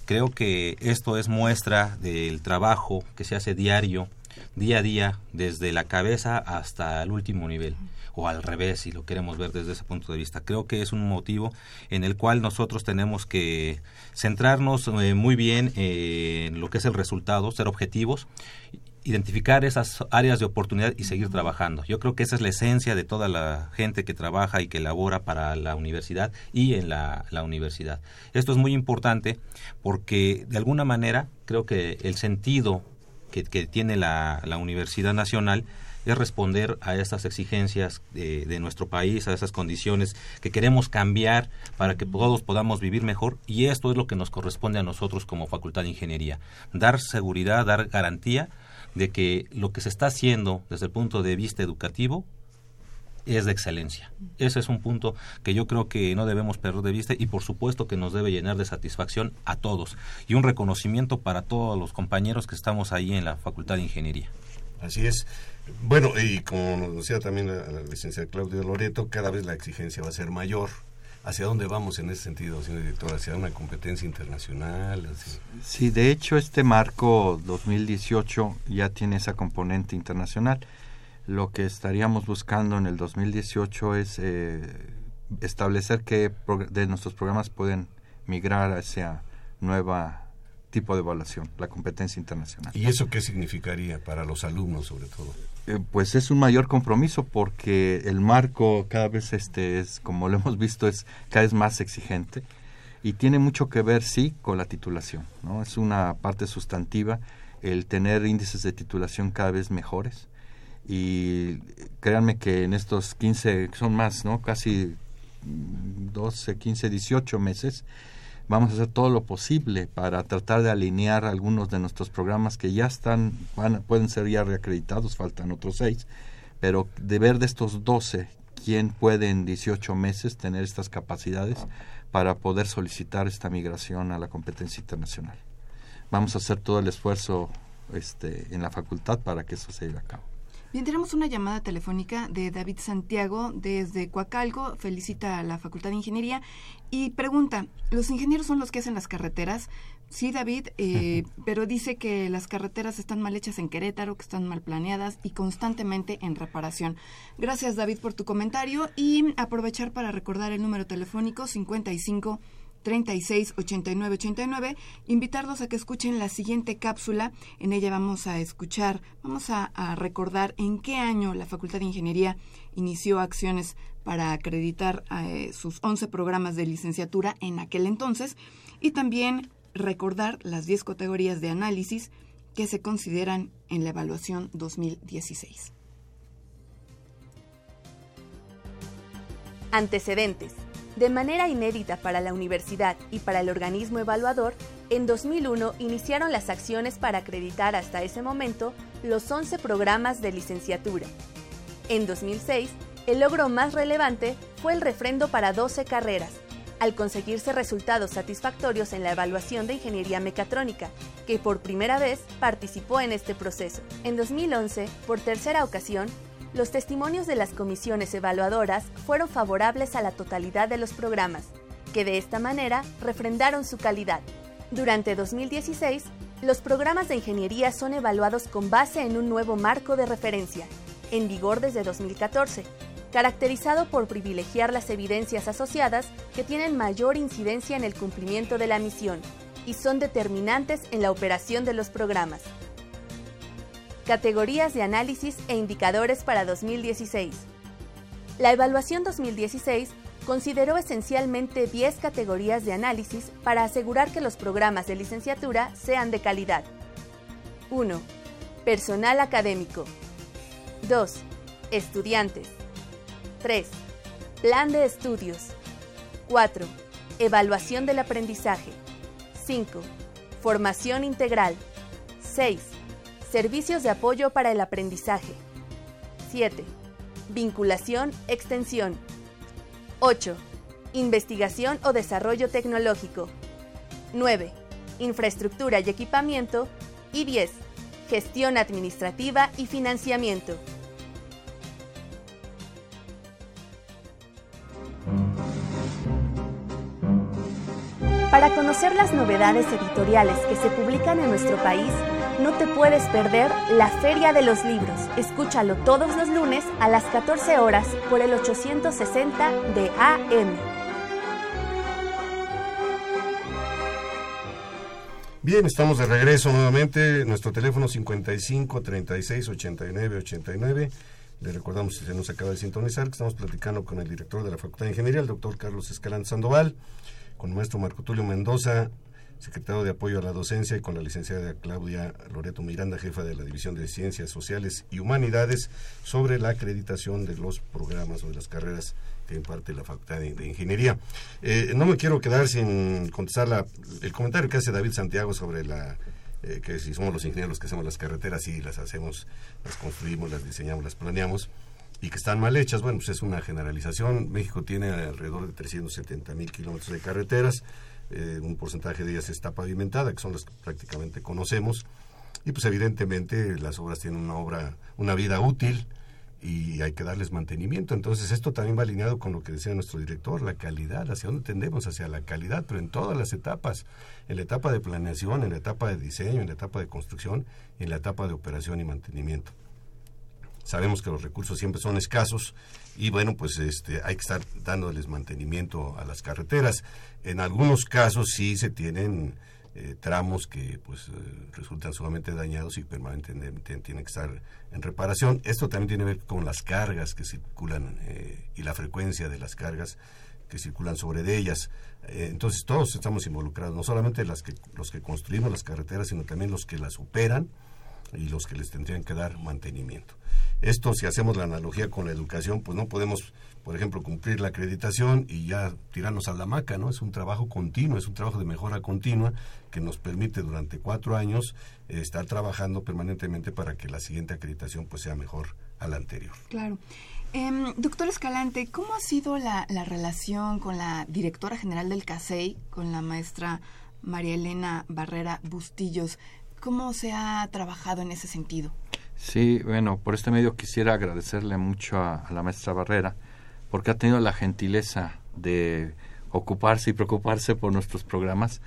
Creo que esto es muestra del trabajo que se hace diario, día a día, desde la cabeza hasta el último nivel o al revés, si lo queremos ver desde ese punto de vista. Creo que es un motivo en el cual nosotros tenemos que centrarnos eh, muy bien en lo que es el resultado, ser objetivos identificar esas áreas de oportunidad y seguir trabajando. Yo creo que esa es la esencia de toda la gente que trabaja y que labora para la universidad y en la, universidad. Esto es muy importante porque de alguna manera creo que el sentido que, tiene la, la Universidad Nacional es responder a estas exigencias de, nuestro país, a esas condiciones que queremos cambiar para que todos podamos vivir mejor y esto es lo que nos corresponde a nosotros como Facultad de Ingeniería, dar seguridad, dar garantía de que lo que se está haciendo desde el punto de vista educativo es de excelencia. Ese es un punto que yo creo que no debemos perder de vista y por supuesto que nos debe llenar de satisfacción a todos y un reconocimiento para todos los compañeros que estamos ahí en la Facultad de Ingeniería. Así es. Bueno, y como nos decía también la, licenciada Claudia Loreto, cada vez la exigencia va a ser mayor. ¿Hacia dónde vamos en ese sentido, señor director? ¿Hacia una competencia internacional? Sí, de hecho este marco 2018 ya tiene esa componente internacional. Lo que estaríamos buscando en el 2018 es eh, establecer qué de nuestros programas pueden migrar hacia nueva tipo de evaluación, la competencia internacional. ¿Y eso qué significaría para los alumnos sobre todo? Eh, pues es un mayor compromiso porque el marco cada vez este es como lo hemos visto es cada vez más exigente y tiene mucho que ver sí con la titulación, ¿no? Es una parte sustantiva el tener índices de titulación cada vez mejores y créanme que en estos 15 son más, ¿no? Casi 12, 15, 18 meses vamos a hacer todo lo posible para tratar de alinear algunos de nuestros programas que ya están, van, pueden ser ya reacreditados, faltan otros seis, pero de ver de estos 12, quién puede en 18 meses tener estas capacidades para poder solicitar esta migración a la competencia internacional. Vamos a hacer todo el esfuerzo este, en la facultad para que eso se lleve a cabo. Bien, tenemos una llamada telefónica de David Santiago desde Coacalco. Felicita a la Facultad de Ingeniería y pregunta, ¿los ingenieros son los que hacen las carreteras? Sí, David, eh, pero dice que las carreteras están mal hechas en Querétaro, que están mal planeadas y constantemente en reparación. Gracias, David, por tu comentario y aprovechar para recordar el número telefónico 55 36 89 89. Invitarlos a que escuchen la siguiente cápsula. En ella vamos a escuchar, vamos a, recordar en qué año la Facultad de Ingeniería inició acciones para acreditar eh, sus 11 programas de licenciatura en aquel entonces y también recordar las 10 categorías de análisis que se consideran en la evaluación 2016. Antecedentes. De manera inédita para la universidad y para el organismo evaluador, en 2001 iniciaron las acciones para acreditar hasta ese momento los 11 programas de licenciatura. En 2006, el logro más relevante fue el refrendo para 12 carreras, al conseguirse resultados satisfactorios en la evaluación de ingeniería mecatrónica, que por primera vez participó en este proceso. En 2011, por tercera ocasión, los testimonios de las comisiones evaluadoras fueron favorables a la totalidad de los programas, que de esta manera refrendaron su calidad. Durante 2016, los programas de ingeniería son evaluados con base en un nuevo marco de referencia, en vigor desde 2014, caracterizado por privilegiar las evidencias asociadas que tienen mayor incidencia en el cumplimiento de la misión y son determinantes en la operación de los programas. Categorías de análisis e indicadores para 2016. La evaluación 2016 consideró esencialmente 10 categorías de análisis para asegurar que los programas de licenciatura sean de calidad. 1. Personal académico. 2. Estudiantes. 3. Plan de estudios. 4. Evaluación del aprendizaje. 5. Formación integral. 6. Servicios de apoyo para el aprendizaje. 7. Vinculación, extensión. 8. Investigación o desarrollo tecnológico. 9. Infraestructura y equipamiento. Y 10. Gestión administrativa y financiamiento. Para conocer las novedades editoriales que se publican en nuestro país, no te puedes perder la Feria de los Libros. Escúchalo todos los lunes a las 14 horas por el 860 de AM. Bien, estamos de regreso nuevamente. Nuestro teléfono 55 36 89 89. Le recordamos, si se nos acaba de sintonizar, que estamos platicando con el director de la Facultad de Ingeniería, el doctor Carlos Escalante Sandoval con el maestro Marco Tulio Mendoza, secretario de Apoyo a la Docencia, y con la licenciada Claudia Loreto Miranda, jefa de la División de Ciencias Sociales y Humanidades, sobre la acreditación de los programas o de las carreras que imparte la Facultad de, Ingeniería. Eh, no me quiero quedar sin contestar el comentario que hace David Santiago sobre la eh, que si somos los ingenieros que hacemos las carreteras y las hacemos, las construimos, las diseñamos, las planeamos y que están mal hechas, bueno, pues es una generalización. México tiene alrededor de 370 mil kilómetros de carreteras, eh, un porcentaje de ellas está pavimentada, que son las que prácticamente conocemos, y pues evidentemente las obras tienen una obra, una vida útil y hay que darles mantenimiento. Entonces esto también va alineado con lo que decía nuestro director, la calidad, hacia dónde tendemos, hacia la calidad, pero en todas las etapas, en la etapa de planeación, en la etapa de diseño, en la etapa de construcción, en la etapa de operación y mantenimiento. Sabemos que los recursos siempre son escasos y bueno, pues este, hay que estar dándoles mantenimiento a las carreteras. En algunos casos sí se tienen eh, tramos que pues eh, resultan sumamente dañados y permanentemente tienen que estar en reparación. Esto también tiene que ver con las cargas que circulan eh, y la frecuencia de las cargas que circulan sobre de ellas. entonces todos estamos involucrados, no solamente las que, los que construimos las carreteras, sino también los que las operan y los que les tendrían que dar mantenimiento. Esto, si hacemos la analogía con la educación, pues no podemos, por ejemplo, cumplir la acreditación y ya tirarnos a la maca, ¿no? Es un trabajo continuo, es un trabajo de mejora continua que nos permite durante cuatro años eh, estar trabajando permanentemente para que la siguiente acreditación pues sea mejor a la anterior. Claro. Em, doctor Escalante, ¿cómo ha sido la, la relación con la directora general del CASEI, con la maestra María Elena Barrera Bustillos? ¿Cómo se ha trabajado en ese sentido? Sí, bueno, por este medio quisiera agradecerle mucho a, la maestra Barrera porque ha tenido la gentileza de ocuparse y preocuparse por nuestros programas.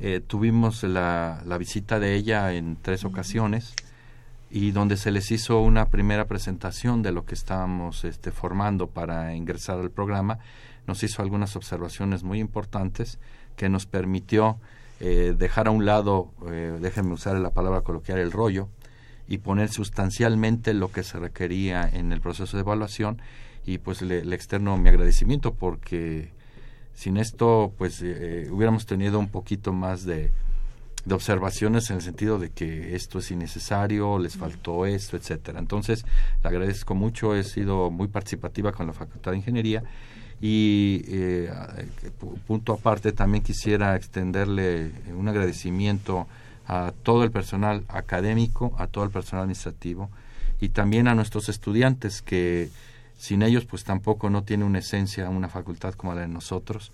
Eh, tuvimos la, la, visita de ella en tres ocasiones y donde se les hizo una primera presentación de lo que estábamos este, formando para ingresar al programa. Nos hizo algunas observaciones muy importantes que nos permitió eh, dejar a un lado, eh, déjenme usar la palabra coloquial, el rollo, y poner sustancialmente lo que se requería en el proceso de evaluación y pues le, externo mi agradecimiento porque sin esto pues eh, hubiéramos tenido un poquito más de, de, observaciones en el sentido de que esto es innecesario, les faltó esto, etcétera. Entonces, le agradezco mucho, he sido muy participativa con la Facultad de Ingeniería y eh, punto aparte también quisiera extenderle un agradecimiento a todo el personal académico, a todo el personal administrativo y también a nuestros estudiantes que sin ellos pues tampoco no tiene una esencia una facultad como la de nosotros.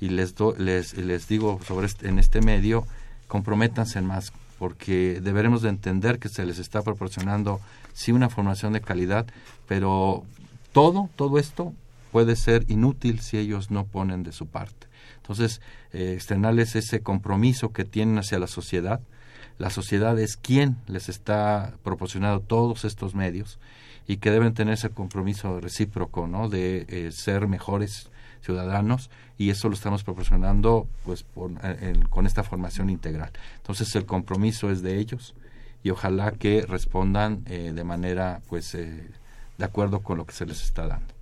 Y les les, les digo sobre este, en este medio comprométanse más porque deberemos de entender que se les está proporcionando sí una formación de calidad pero todo todo esto puede ser inútil si ellos no ponen de su parte entonces eh, externales ese compromiso que tienen hacia la sociedad la sociedad es quien les está proporcionando todos estos medios y que deben tener ese compromiso recíproco, ¿no? De eh, ser mejores ciudadanos y eso lo estamos proporcionando pues eh, con esta formación integral. Entonces el compromiso es de ellos y ojalá que respondan eh, de manera pues de acuerdo con lo que se les está dando.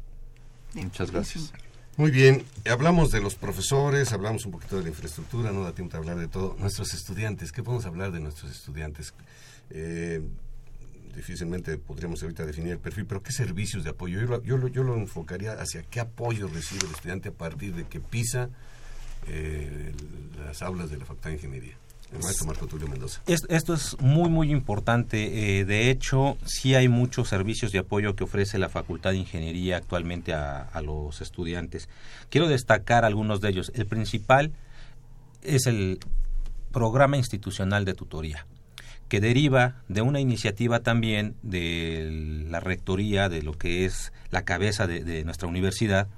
Muchas gracias. Muy bien, hablamos de los profesores, hablamos un poquito de la infraestructura, no da tiempo de hablar de todo. Nuestros estudiantes, ¿qué podemos hablar de nuestros estudiantes? Eh, difícilmente podríamos ahorita definir el perfil, pero ¿qué servicios de apoyo? Yo lo, yo lo, yo lo enfocaría hacia qué apoyo recibe el estudiante a partir de que pisa eh, las aulas de la Facultad de Ingeniería. Mendoza. Esto es muy, muy importante. Eh, de hecho, sí hay muchos servicios de apoyo que ofrece la Facultad de Ingeniería actualmente a, los estudiantes. Quiero destacar algunos de ellos. El principal es el programa institucional de tutoría que deriva de una iniciativa también de la rectoría, de lo que es la cabeza de nuestra universidad,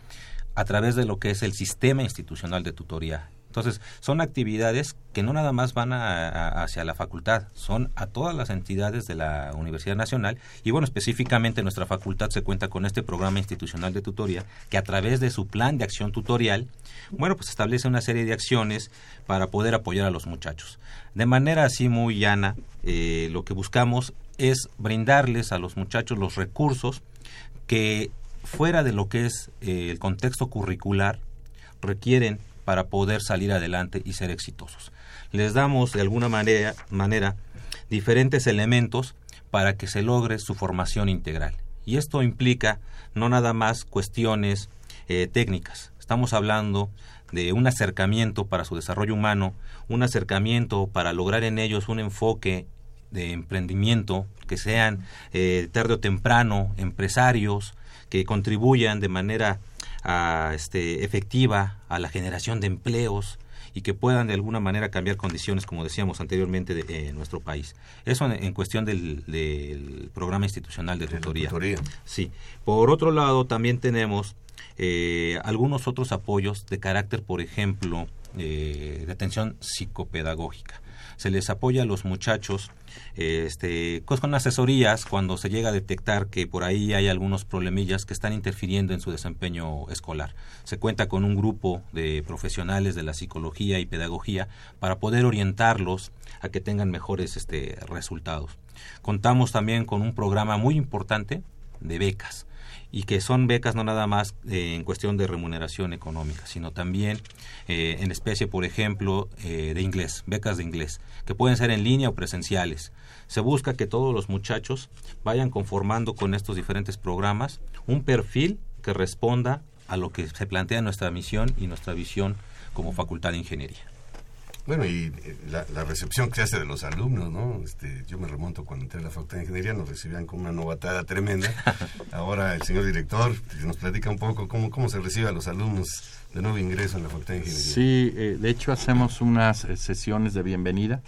a través de lo que es el sistema institucional de tutoría. Entonces, son actividades que no nada más van a, hacia la facultad, son a todas las entidades de la Universidad Nacional y bueno, específicamente nuestra facultad se cuenta con este programa institucional de tutoría que a través de su plan de acción tutorial, bueno, pues establece una serie de acciones para poder apoyar a los muchachos. De manera así muy llana, eh, lo que buscamos es brindarles a los muchachos los recursos que fuera de lo que es eh, el contexto curricular requieren para poder salir adelante y ser exitosos. Les damos de alguna manera, diferentes elementos para que se logre su formación integral. Y esto implica no nada más cuestiones eh, técnicas. Estamos hablando de un acercamiento para su desarrollo humano, un acercamiento para lograr en ellos un enfoque de emprendimiento, que sean eh, tarde o temprano empresarios, que contribuyan de manera a, este, efectiva a la generación de empleos y que puedan de alguna manera cambiar condiciones, como decíamos anteriormente, de, en nuestro país. Eso en, en cuestión del, del, programa institucional de tutoría. tutoría. Sí. Por otro lado, también tenemos eh, algunos otros apoyos de carácter, por ejemplo, eh, de atención psicopedagógica. Se les apoya a los muchachos este, pues con asesorías cuando se llega a detectar que por ahí hay algunos problemillas que están interfiriendo en su desempeño escolar. Se cuenta con un grupo de profesionales de la psicología y pedagogía para poder orientarlos a que tengan mejores este, resultados. Contamos también con un programa muy importante de becas y que son becas no nada más eh, en cuestión de remuneración económica, sino también eh, en especie, por ejemplo, eh, de inglés, becas de inglés, que pueden ser en línea o presenciales. Se busca que todos los muchachos vayan conformando con estos diferentes programas un perfil que responda a lo que se plantea nuestra misión y nuestra visión como Facultad de Ingeniería. Bueno, y la, la, recepción que se hace de los alumnos, ¿no? Este, yo me remonto cuando entré a la Facultad de Ingeniería, nos recibían con una novatada tremenda. Ahora el señor director nos platica un poco cómo, cómo se recibe a los alumnos de nuevo ingreso en la Facultad de Ingeniería. Sí, eh, de hecho hacemos unas eh, sesiones de bienvenida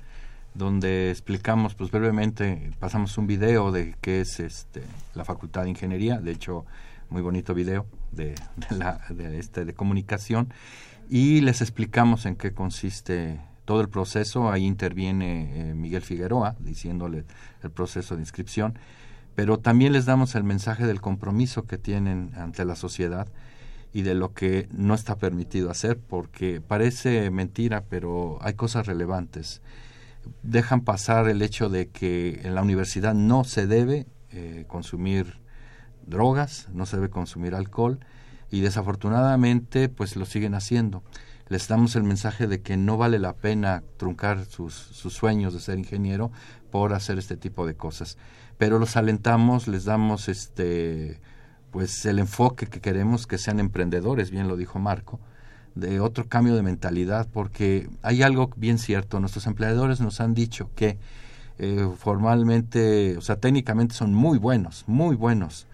donde explicamos pues brevemente, pasamos un video de qué es este, la Facultad de Ingeniería, de hecho muy bonito video de, la, de, este, de comunicación y les explicamos en qué consiste todo el proceso. Ahí interviene eh, Miguel Figueroa diciéndole el proceso de inscripción, pero también les damos el mensaje del compromiso que tienen ante la sociedad y de lo que no está permitido hacer, porque parece mentira, pero hay cosas relevantes. Dejan pasar el hecho de que en la universidad no se debe eh, consumir drogas, no se debe consumir alcohol, y desafortunadamente pues lo siguen haciendo. Les damos el mensaje de que no vale la pena truncar sus, sus sueños de ser ingeniero por hacer este tipo de cosas. Pero los alentamos, les damos este pues el enfoque que queremos que sean emprendedores, bien lo dijo Marco, de otro cambio de mentalidad, porque hay algo bien cierto, nuestros empleadores nos han dicho que eh, formalmente, o sea, técnicamente son muy buenos, muy buenos,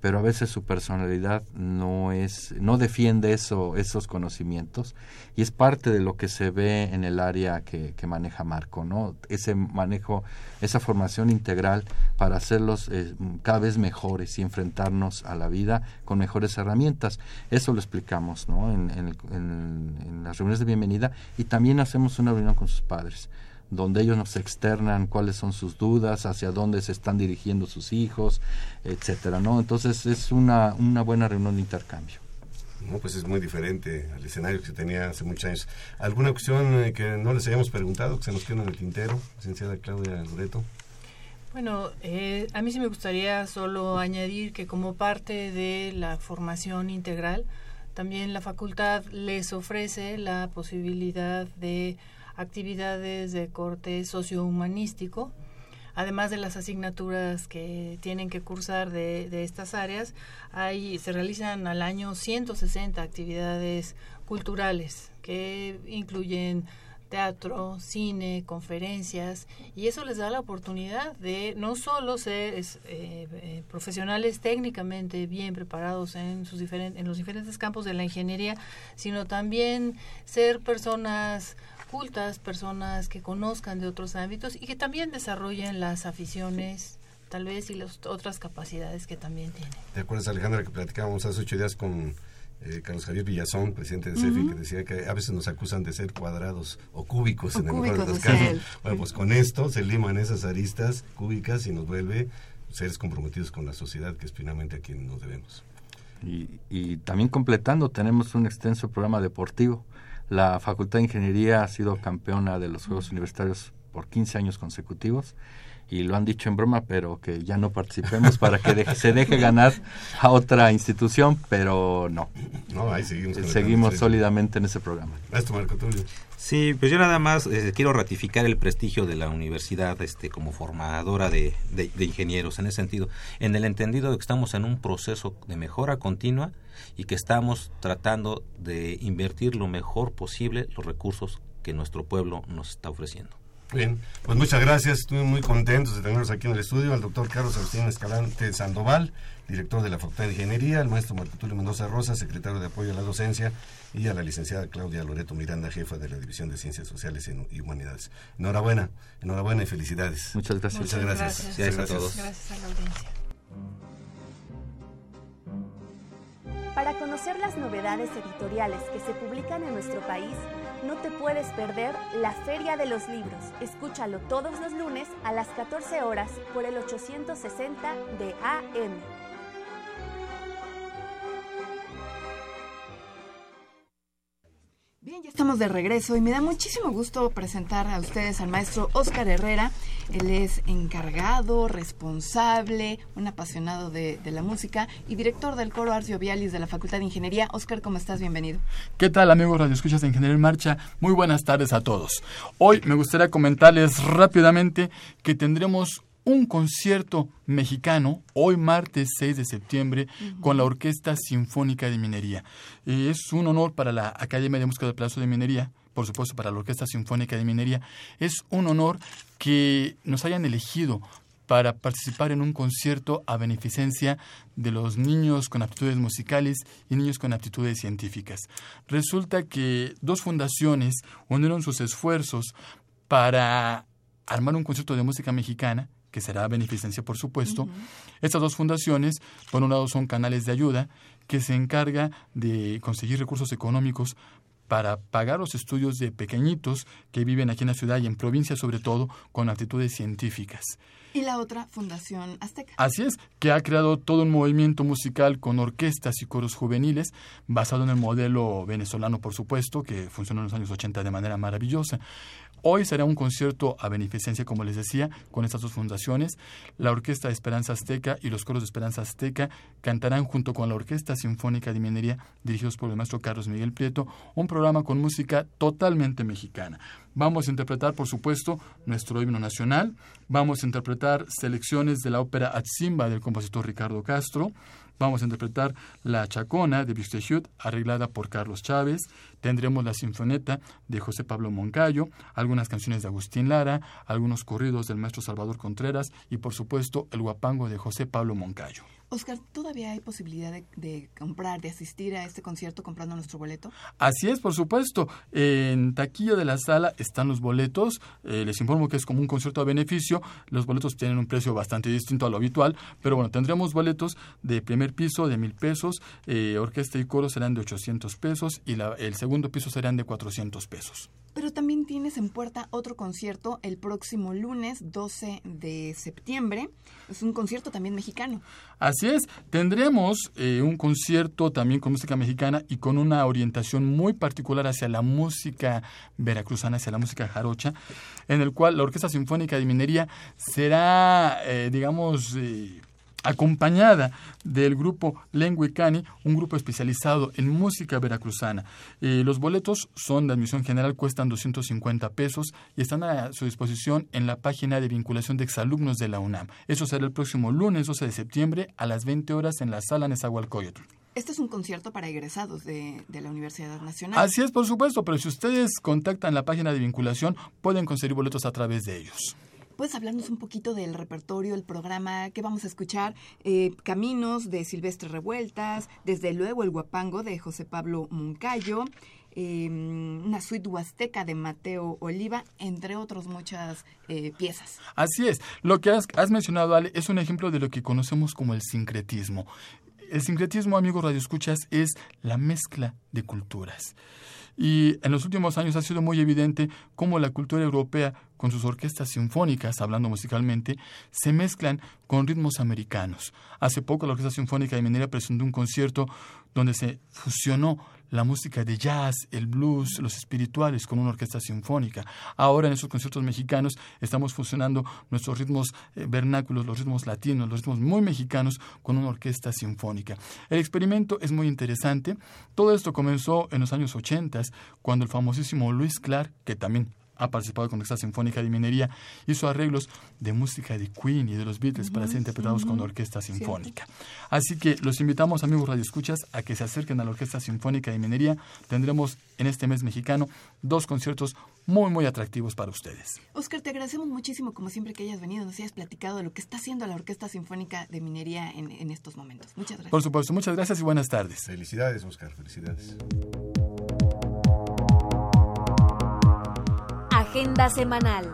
pero a veces su personalidad no es no defiende eso esos conocimientos y es parte de lo que se ve en el área que, que maneja Marco no ese manejo esa formación integral para hacerlos eh, cada vez mejores y enfrentarnos a la vida con mejores herramientas. Eso lo explicamos no en, en, en, en las reuniones de bienvenida y también hacemos una reunión con sus padres donde ellos nos externan cuáles son sus dudas, hacia dónde se están dirigiendo sus hijos, etcétera, ¿no? Entonces es una, una buena reunión de intercambio. No, pues es muy diferente al escenario que se tenía hace muchos años. ¿Alguna cuestión que no les hayamos preguntado, que se nos quede en el tintero, licenciada Claudia Loreto? Bueno, eh, a mí sí me gustaría solo añadir que como parte de la formación integral, también la facultad les ofrece la posibilidad de actividades de corte sociohumanístico, además de las asignaturas que tienen que cursar de, de estas áreas, hay, se realizan al año 160 actividades culturales que incluyen teatro, cine, conferencias, y eso les da la oportunidad de no solo ser eh, eh, profesionales técnicamente bien preparados en, sus en los diferentes campos de la ingeniería, sino también ser personas cultas, personas que conozcan de otros ámbitos y que también desarrollen las aficiones tal vez y las otras capacidades que también tienen. ¿Te acuerdas, Alejandra, que platicábamos hace ocho días con eh, Carlos Javier Villazón, presidente de CEFI, que decía que a veces nos acusan de ser cuadrados o cúbicos en el mejor de los casos. Bueno, pues con esto se liman esas aristas cúbicas y nos vuelve seres comprometidos con la sociedad, que es finalmente a quien nos debemos. Y, y también completando, tenemos un extenso programa deportivo. La Facultad de Ingeniería ha sido campeona de los Juegos Universitarios por 15 años consecutivos y lo han dicho en broma, pero que ya no participemos para que se deje ganar a otra institución, pero no. No, ahí seguimos. Seguimos sólidamente en ese programa. Esto, Marco Tulio. Sí, pues yo nada más eh, quiero ratificar el prestigio de la universidad este, como formadora de, de, de, ingenieros en ese sentido, en el entendido de que estamos en un proceso de mejora continua y que estamos tratando de invertir lo mejor posible los recursos que nuestro pueblo nos está ofreciendo. Bien, pues muchas gracias. Estuve muy contentos de tenerlos aquí en el estudio. Al doctor Carlos Agustín Escalante Sandoval, director de la Facultad de Ingeniería, al maestro Marco Tulio Mendoza Rosa, secretario de apoyo a la docencia, y a la licenciada Claudia Loreto Miranda, jefa de la División de Ciencias Sociales y Humanidades. Enhorabuena, enhorabuena y felicidades. Muchas gracias. Muchas gracias. Gracias, gracias a todos. Gracias a la audiencia. Para conocer las novedades editoriales que se publican en nuestro país, no te puedes perder la Feria de los Libros. Escúchalo todos los lunes a las 14 horas por el 860 de AM. Bien, ya estamos de regreso y me da muchísimo gusto presentar a ustedes al maestro Oscar Herrera. Él es encargado, responsable, un apasionado de, de la música y director del coro Arcio Vialis de la Facultad de Ingeniería. Oscar, ¿cómo estás? Bienvenido. ¿Qué tal amigos Radio Escuchas de Ingeniería en Marcha? Muy buenas tardes a todos. Hoy me gustaría comentarles rápidamente que tendremos un concierto mexicano hoy martes 6 de septiembre uh -huh. con la Orquesta Sinfónica de Minería. Eh, es un honor para la Academia de Música del Palacio de Minería, por supuesto para la Orquesta Sinfónica de Minería. Es un honor que nos hayan elegido para participar en un concierto a beneficencia de los niños con aptitudes musicales y niños con aptitudes científicas. Resulta que dos fundaciones unieron sus esfuerzos para armar un concierto de música mexicana que será a beneficencia, por supuesto. Uh -huh. Estas dos fundaciones, por un lado, son canales de ayuda que se encarga de conseguir recursos económicos para pagar los estudios de pequeñitos que viven aquí en la ciudad y en provincia, sobre todo, con aptitudes científicas. Y la otra, Fundación Azteca. Así es, que ha creado todo un movimiento musical con orquestas y coros juveniles, basado en el modelo venezolano, por supuesto, que funcionó en los años 80 de manera maravillosa. Hoy será un concierto a beneficencia, como les decía, con estas dos fundaciones. La Orquesta de Esperanza Azteca y los coros de Esperanza Azteca cantarán junto con la Orquesta Sinfónica de Minería, dirigidos por el maestro Carlos Miguel Prieto, un programa con música totalmente mexicana. Vamos a interpretar, por supuesto, nuestro himno nacional. Vamos a interpretar selecciones de la ópera Atzimba del compositor Ricardo Castro. Vamos a interpretar La Chacona de Buxtehude, arreglada por Carlos Chávez. Tendremos la Sinfoneta de José Pablo Moncayo, algunas canciones de Agustín Lara, algunos corridos del maestro Salvador Contreras y, por supuesto, el guapango de José Pablo Moncayo. Oscar, ¿todavía hay posibilidad de, de, comprar, de asistir a este concierto comprando nuestro boleto? Así es, por supuesto. En taquilla de la sala están los boletos. Eh, les informo que es como un concierto a beneficio. Los boletos tienen un precio bastante distinto a lo habitual, pero bueno, tendremos boletos de primer piso de mil pesos, eh, orquesta y coro serán de 800 pesos y la, el segundo piso serán de 400 pesos. Pero también tienes en puerta otro concierto el próximo lunes 12 de septiembre. Es un concierto también mexicano. Así es, tendremos eh, un concierto también con música mexicana y con una orientación muy particular hacia la música veracruzana, hacia la música jarocha, en el cual la Orquesta Sinfónica de Minería será, eh, digamos, eh, acompañada del grupo Lenguicani, un grupo especializado en música veracruzana. Eh, los boletos son de admisión general, cuestan 250 pesos y están a su disposición en la página de vinculación de exalumnos de la UNAM. Eso será el próximo lunes 12 de septiembre a las 20 horas en la sala Nezahualcóyotl. Este es un concierto para egresados de, de, la Universidad Nacional. Así es, por supuesto, pero si ustedes contactan la página de vinculación, pueden conseguir boletos a través de ellos. ¿Puedes hablarnos un poquito del repertorio, el programa que vamos a escuchar? Eh, Caminos de Silvestre Revueltas, desde luego El Guapango de José Pablo Muncayo, eh, una suite huasteca de Mateo Oliva, entre otras muchas eh, piezas. Así es. Lo que has, has mencionado, Ale, es un ejemplo de lo que conocemos como el sincretismo. El sincretismo, amigos radioescuchas, es la mezcla de culturas. Y en los últimos años ha sido muy evidente cómo la cultura europea, con sus orquestas sinfónicas, hablando musicalmente, se mezclan con ritmos americanos. Hace poco la Orquesta Sinfónica de Minería presentó un concierto donde se fusionó la música de jazz, el blues, los espirituales con una orquesta sinfónica. Ahora en esos conciertos mexicanos estamos fusionando nuestros ritmos eh, vernáculos, los ritmos latinos, los ritmos muy mexicanos con una orquesta sinfónica. El experimento es muy interesante. Todo esto comenzó en los años 80 cuando el famosísimo Luis Clark, que también ha participado con esta Sinfónica de Minería, hizo arreglos de música de Queen y de los Beatles para ser interpretados con la Orquesta Sinfónica. Así que los invitamos, amigos radioescuchas, a que se acerquen a la Orquesta Sinfónica de Minería. Tendremos en este mes mexicano dos conciertos muy, muy atractivos para ustedes. Oscar, te agradecemos muchísimo, como siempre, que hayas venido, nos hayas platicado de lo que está haciendo la Orquesta Sinfónica de Minería en, en estos momentos. Muchas gracias. Por supuesto, muchas gracias y buenas tardes. Felicidades, Oscar, felicidades. Semanal.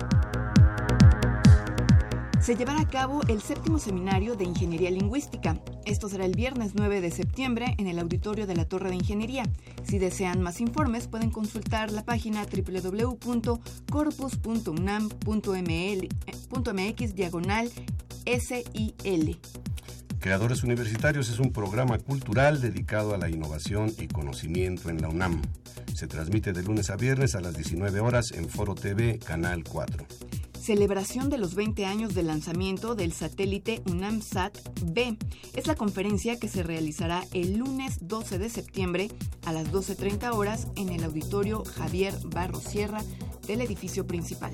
Se llevará a cabo el séptimo seminario de Ingeniería Lingüística. Esto será el viernes 9 de septiembre en el auditorio de la Torre de Ingeniería. Si desean más informes, pueden consultar la página www.corpus.unam.mx diagonal SIL. Creadores Universitarios es un programa cultural dedicado a la innovación y conocimiento en la UNAM. Se transmite de lunes a viernes a las 19 horas en Foro TV, Canal 4. Celebración de los 20 años del lanzamiento del satélite UNAMSAT B. Es la conferencia que se realizará el lunes 12 de septiembre a las 12.30 horas en el auditorio Javier Barro Sierra del edificio principal.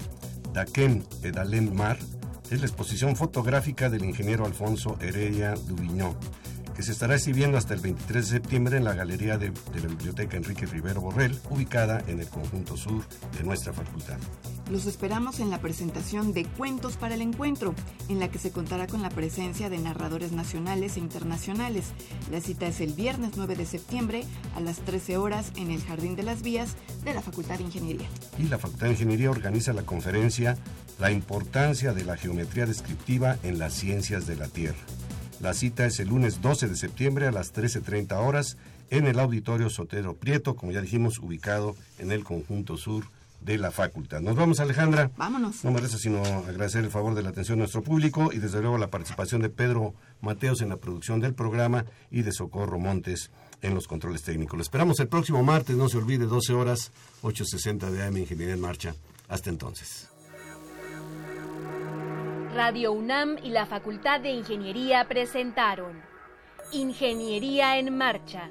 Daquén Edalén Mar es la exposición fotográfica del ingeniero Alfonso Heredia Duviñó, que se estará exhibiendo hasta el 23 de septiembre en la galería de, de, la Biblioteca Enrique Rivero Borrell, ubicada en el conjunto sur de nuestra facultad. Los esperamos en la presentación de Cuentos para el Encuentro, en la que se contará con la presencia de narradores nacionales e internacionales. La cita es el viernes 9 de septiembre a las 13 horas en el Jardín de las Vías de la Facultad de Ingeniería. Y la Facultad de Ingeniería organiza la conferencia La importancia de la geometría descriptiva en las ciencias de la Tierra. La cita es el lunes 12 de septiembre a las 13.30 horas en el Auditorio Sotero Prieto, como ya dijimos, ubicado en el conjunto sur de la facultad. Nos vamos, Alejandra. Vámonos. No me resta sino agradecer el favor de la atención de nuestro público y desde luego la participación de Pedro Mateos en la producción del programa y de Socorro Montes en los controles técnicos. Lo esperamos el próximo martes, no se olvide, 12 horas, 8.60 de AM Ingeniería en Marcha. Hasta entonces. Radio UNAM y la Facultad de Ingeniería presentaron Ingeniería en Marcha.